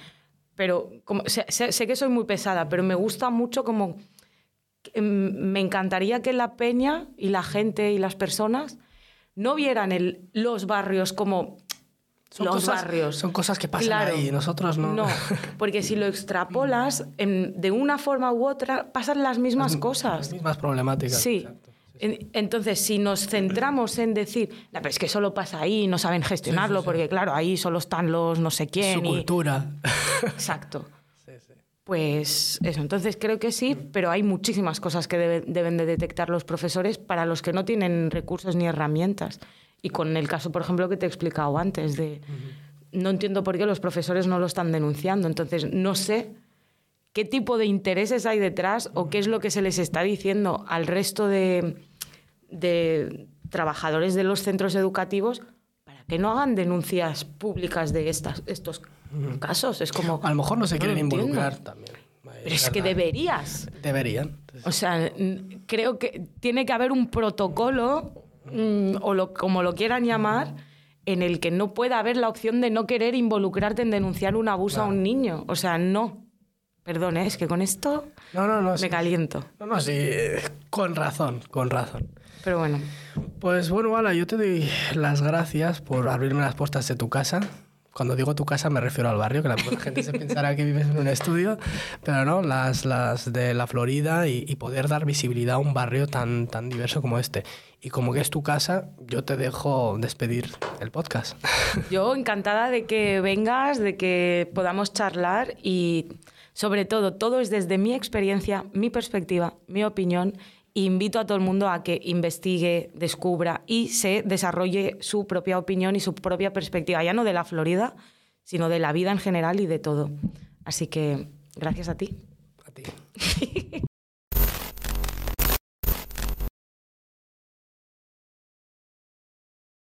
[SPEAKER 1] Pero como, sé, que soy muy pesada, pero me gusta mucho como... Mm, me encantaría que la peña y la gente y las personas no vieran el, los barrios como son los barrios.
[SPEAKER 2] Son cosas que pasan ahí, nosotros no.
[SPEAKER 1] No, porque si lo extrapolas, de una forma u otra pasan las mismas cosas.
[SPEAKER 2] Las mismas problemáticas.
[SPEAKER 1] Sí. Entonces, si nos centramos en decir, no, pero es que solo pasa ahí, no saben gestionarlo, porque claro, ahí solo están los no sé quién.
[SPEAKER 2] Su cultura.
[SPEAKER 1] Exacto. Pues eso, entonces creo que sí, pero hay muchísimas cosas que deben de detectar los profesores para los que no tienen recursos ni herramientas. Y con el caso, por ejemplo, que te he explicado antes, de no entiendo por qué los profesores no lo están denunciando. Entonces, no sé qué tipo de intereses hay detrás o qué es lo que se les está diciendo al resto de, de trabajadores de los centros educativos para que no hagan denuncias públicas de estas, estos casos. Es como...
[SPEAKER 2] A lo mejor no se quieren involucrar también.
[SPEAKER 1] Pero es que deberías.
[SPEAKER 2] Deberían.
[SPEAKER 1] O sea, creo que tiene que haber un protocolo Mm, o lo, como lo quieran llamar, en el que no pueda haber la opción de no querer involucrarte en denunciar un abuso a un niño. O sea, no. Perdón, ¿eh? es que con esto
[SPEAKER 2] no, no, no,
[SPEAKER 1] me caliento.
[SPEAKER 2] No, no, sí, con razón, con razón.
[SPEAKER 1] Pero bueno.
[SPEAKER 2] Pues bueno, Ala, yo te doy las gracias por abrirme las puertas de tu casa, Cuando digo tu casa me refiero al barrio, que la gente se pensará que vives en un estudio, pero no, las, las de la Florida y, y, poder dar visibilidad a un barrio tan, tan diverso como este. Y como que es tu casa, yo te dejo despedir el podcast.
[SPEAKER 1] Yo encantada de que vengas, de que podamos charlar y sobre todo, todo es desde mi experiencia, mi perspectiva, mi opinión invito a todo el mundo a que investigue, descubra y se desarrolle su propia opinión y su propia perspectiva, ya no de la Florida, sino de la vida en general y de todo. Así que gracias a ti. A ti.